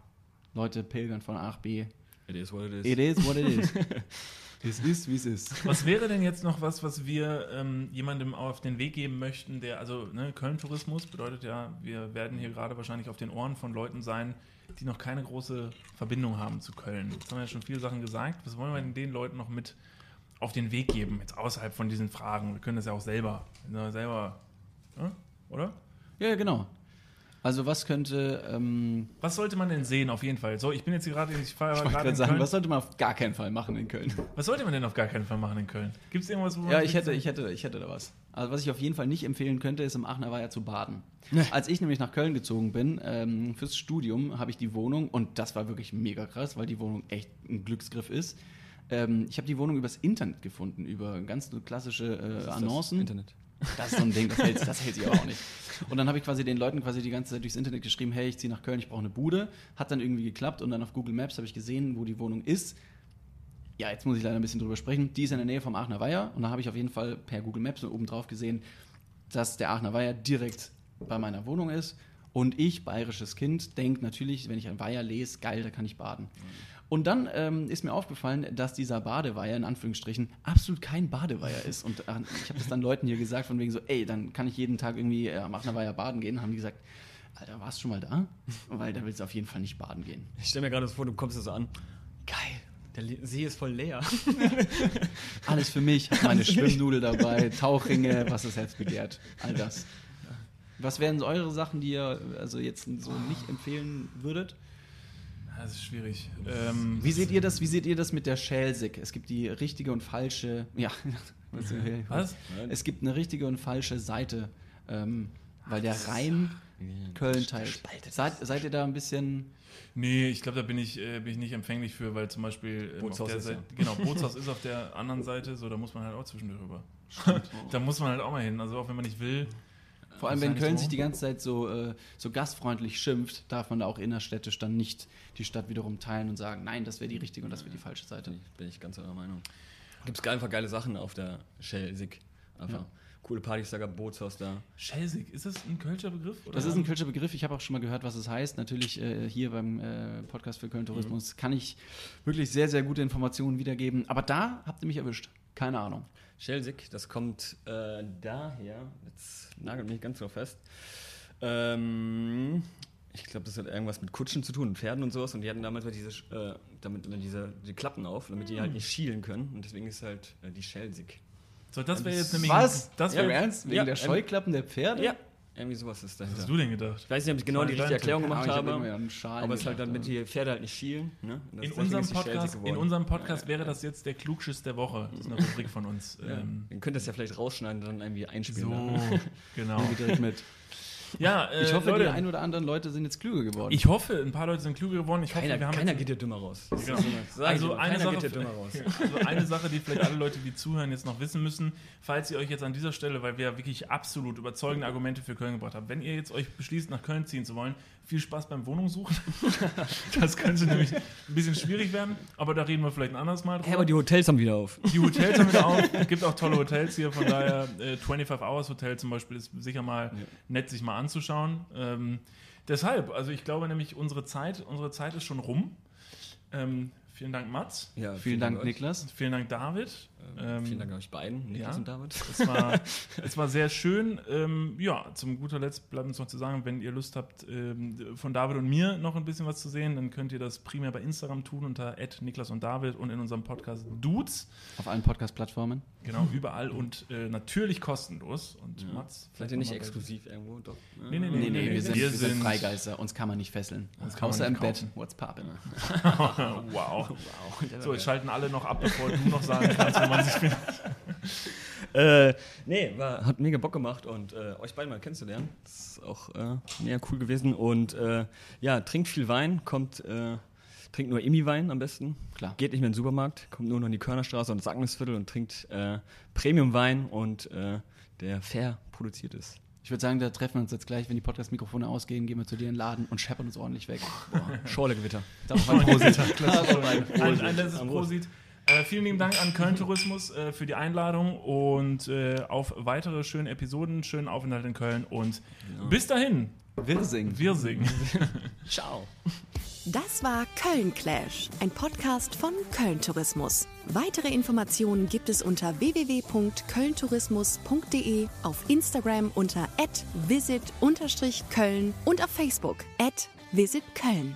Leute pilgern von A nach B. It is what it is. It is what it is. es ist, wie es ist. Was wäre denn jetzt noch was, was wir ähm, jemandem auf den Weg geben möchten, der, also ne, Köln-Tourismus bedeutet ja, wir werden hier gerade wahrscheinlich auf den Ohren von Leuten sein, die noch keine große Verbindung haben zu Köln. Jetzt haben wir ja schon viele Sachen gesagt. Was wollen wir denn den Leuten noch mit auf den Weg geben, jetzt außerhalb von diesen Fragen? Wir können das ja auch selber, selber, ja? oder? Ja, genau. Also was könnte. Ähm, was sollte man denn sehen auf jeden Fall? So, ich bin jetzt hier gerade. Ich fahre gerade in sagen, Köln. Was sollte man auf gar keinen Fall machen in Köln? Was sollte man denn auf gar keinen Fall machen in Köln? Gibt es irgendwas, wo man. Ja, ich hätte, ich, hätte, ich hätte da was. Also was ich auf jeden Fall nicht empfehlen könnte, ist im Aachener Weiher zu baden. Als ich nämlich nach Köln gezogen bin, ähm, fürs Studium, habe ich die Wohnung, und das war wirklich mega krass, weil die Wohnung echt ein Glücksgriff ist. Ähm, ich habe die Wohnung übers Internet gefunden, über ganz klassische äh, Annoncen. Internet. Das ist so ein Ding, das hält, das hält sich auch nicht. Und dann habe ich quasi den Leuten quasi die ganze Zeit durchs Internet geschrieben, hey, ich ziehe nach Köln, ich brauche eine Bude. Hat dann irgendwie geklappt und dann auf Google Maps habe ich gesehen, wo die Wohnung ist. Ja, jetzt muss ich leider ein bisschen drüber sprechen. Die ist in der Nähe vom Aachener Weiher und da habe ich auf jeden Fall per Google Maps oben drauf gesehen, dass der Aachener Weiher direkt bei meiner Wohnung ist. Und ich, bayerisches Kind, denke natürlich, wenn ich ein Weiher lese, geil, da kann ich baden. Mhm. Und dann ähm, ist mir aufgefallen, dass dieser Badeweiher in Anführungsstrichen absolut kein Badeweiher ist. Und äh, ich habe das dann Leuten hier gesagt, von wegen so, ey, dann kann ich jeden Tag irgendwie äh, am Aachener Weiher baden gehen. Haben die gesagt, Alter, warst du schon mal da? Weil da willst du auf jeden Fall nicht baden gehen. Ich stelle mir gerade vor, du kommst so an. Geil. Der See ist voll leer. Alles für mich. Meine Schwimmnudel dabei, Tauchringe, was das Herz begehrt. All das. Was wären so eure Sachen, die ihr also jetzt so nicht empfehlen würdet? Das ist schwierig. Ähm, wie seht ihr das? Wie seht ihr das mit der Schelsig? Es gibt die richtige und falsche. Ja. Was? Es gibt eine richtige und falsche Seite, ähm, weil der Rhein Köln teilt. Seid, seid ihr da ein bisschen? Nee, ich glaube, da bin ich, äh, bin ich nicht empfänglich für, weil zum Beispiel ähm, Bootshaus auf der Seite, ja. genau, Bootshaus ist auf der anderen Seite, so da muss man halt auch zwischendurch rüber. da muss man halt auch mal hin. Also auch wenn man nicht will, vor allem, wenn Köln sich die ganze Zeit so, äh, so gastfreundlich schimpft, darf man da auch innerstädtisch dann nicht die Stadt wiederum teilen und sagen, nein, das wäre die richtige und das wäre die falsche Seite. Bin ich ganz eurer Meinung. Gibt es einfach geile Sachen auf der Schelsig. Einfach. Ja. Coole Partys, da gab Bootshaus da. Schelsig, ist das ein Kölscher Begriff? Oder? Das ist ein Kölscher Begriff. Ich habe auch schon mal gehört, was es heißt. Natürlich äh, hier beim äh, Podcast für Köln Tourismus mhm. kann ich wirklich sehr, sehr gute Informationen wiedergeben. Aber da habt ihr mich erwischt. Keine Ahnung. Schelsig, das kommt äh, daher, jetzt nagelt mich ganz so fest. Ähm, ich glaube, das hat irgendwas mit Kutschen zu tun, Pferden und sowas. Und die hatten damals diese, äh, damit diese die Klappen auf, damit die halt nicht schielen können. Und deswegen ist halt äh, die Schelsig. So, das wäre jetzt nämlich. Was? Das wäre ja, ernst? Wegen ja, der Scheuklappen der Pferde? Ja, irgendwie sowas ist dahinter. Was hast du denn gedacht? Ich weiß nicht, ob ich genau die richtige Erklärung gemacht habe, aber es ist halt dann mit die Pferde halt nicht schielen. Ne? In, unserem Podcast, in unserem Podcast wäre das jetzt der Klugschiss der Woche. Das ist eine Rubrik von uns. Ja. Ähm, Ihr könnt das ja vielleicht rausschneiden und dann irgendwie einspielen. So, ne? genau. mit. Ja, äh, ich hoffe, Leute, die ein oder anderen Leute sind jetzt klüger geworden. Ich hoffe, ein paar Leute sind klüger geworden. Ich keiner, hoffe, wir haben keiner geht ja dümmer raus. Genau. also, eine Sache, also eine Sache, die vielleicht alle Leute, die zuhören, jetzt noch wissen müssen, falls ihr euch jetzt an dieser Stelle, weil wir wirklich absolut überzeugende Argumente für Köln gebracht haben, wenn ihr jetzt euch beschließt, nach Köln ziehen zu wollen, viel Spaß beim Wohnungssuchen. das könnte nämlich ein bisschen schwierig werden, aber da reden wir vielleicht ein anderes Mal drüber. Ja, aber die Hotels haben wieder auf. Die Hotels haben wieder auf. Es gibt auch tolle Hotels hier, von daher äh, 25 Hours Hotel zum Beispiel ist sicher mal ja. nett, sich mal anzuschauen. Ähm, deshalb, also ich glaube nämlich, unsere Zeit, unsere Zeit ist schon rum. Ähm, Vielen Dank, Mats. Ja, vielen, vielen Dank, Dank Niklas. Vielen Dank, David. Ähm, vielen Dank euch beiden, Niklas ja, und David. Es war, es war sehr schön. Ähm, ja, zum guter Letzt bleibt uns noch zu sagen, wenn ihr Lust habt, ähm, von David und mir noch ein bisschen was zu sehen, dann könnt ihr das primär bei Instagram tun unter Niklas und David und in unserem Podcast Dudes. Auf allen Podcast-Plattformen. Genau, überall und äh, natürlich kostenlos. Und ja. Mats. Seid ihr nicht exklusiv irgendwo? Doch. Nee, nee, nee. nee, nee wir, sind, wir sind Freigeister. Uns kann man nicht fesseln. Uns Außer im Bett. What's poppin'? wow. wow. So, jetzt schalten alle noch ab, bevor du noch sagen kannst, wo man sich findet. äh, nee, war, hat mega Bock gemacht und äh, euch beide mal kennenzulernen. Das ist auch äh, mega cool gewesen. Und äh, ja, trinkt viel Wein, kommt äh, trinkt nur Imi-Wein am besten. Klar. Geht nicht mehr in den Supermarkt, kommt nur noch in die Körnerstraße und das Agnesviertel und trinkt äh, Premium-Wein und äh, der fair produziert ist. Ich würde sagen, da treffen wir uns jetzt gleich, wenn die Podcast-Mikrofone ausgehen, gehen wir zu dir in den Laden und scheppern uns ordentlich weg. Schorlegewitter. Prosit. ein, ein letztes Prosit. Äh, vielen lieben Dank an Köln Tourismus äh, für die Einladung und äh, auf weitere schöne Episoden, schönen Aufenthalt in Köln und genau. bis dahin. Wir singen. Wir singen. Ciao. Das war Köln Clash, ein Podcast von Köln Tourismus. Weitere Informationen gibt es unter www.kölntourismus.de, auf Instagram unter @visit_köln und auf Facebook @visitköln.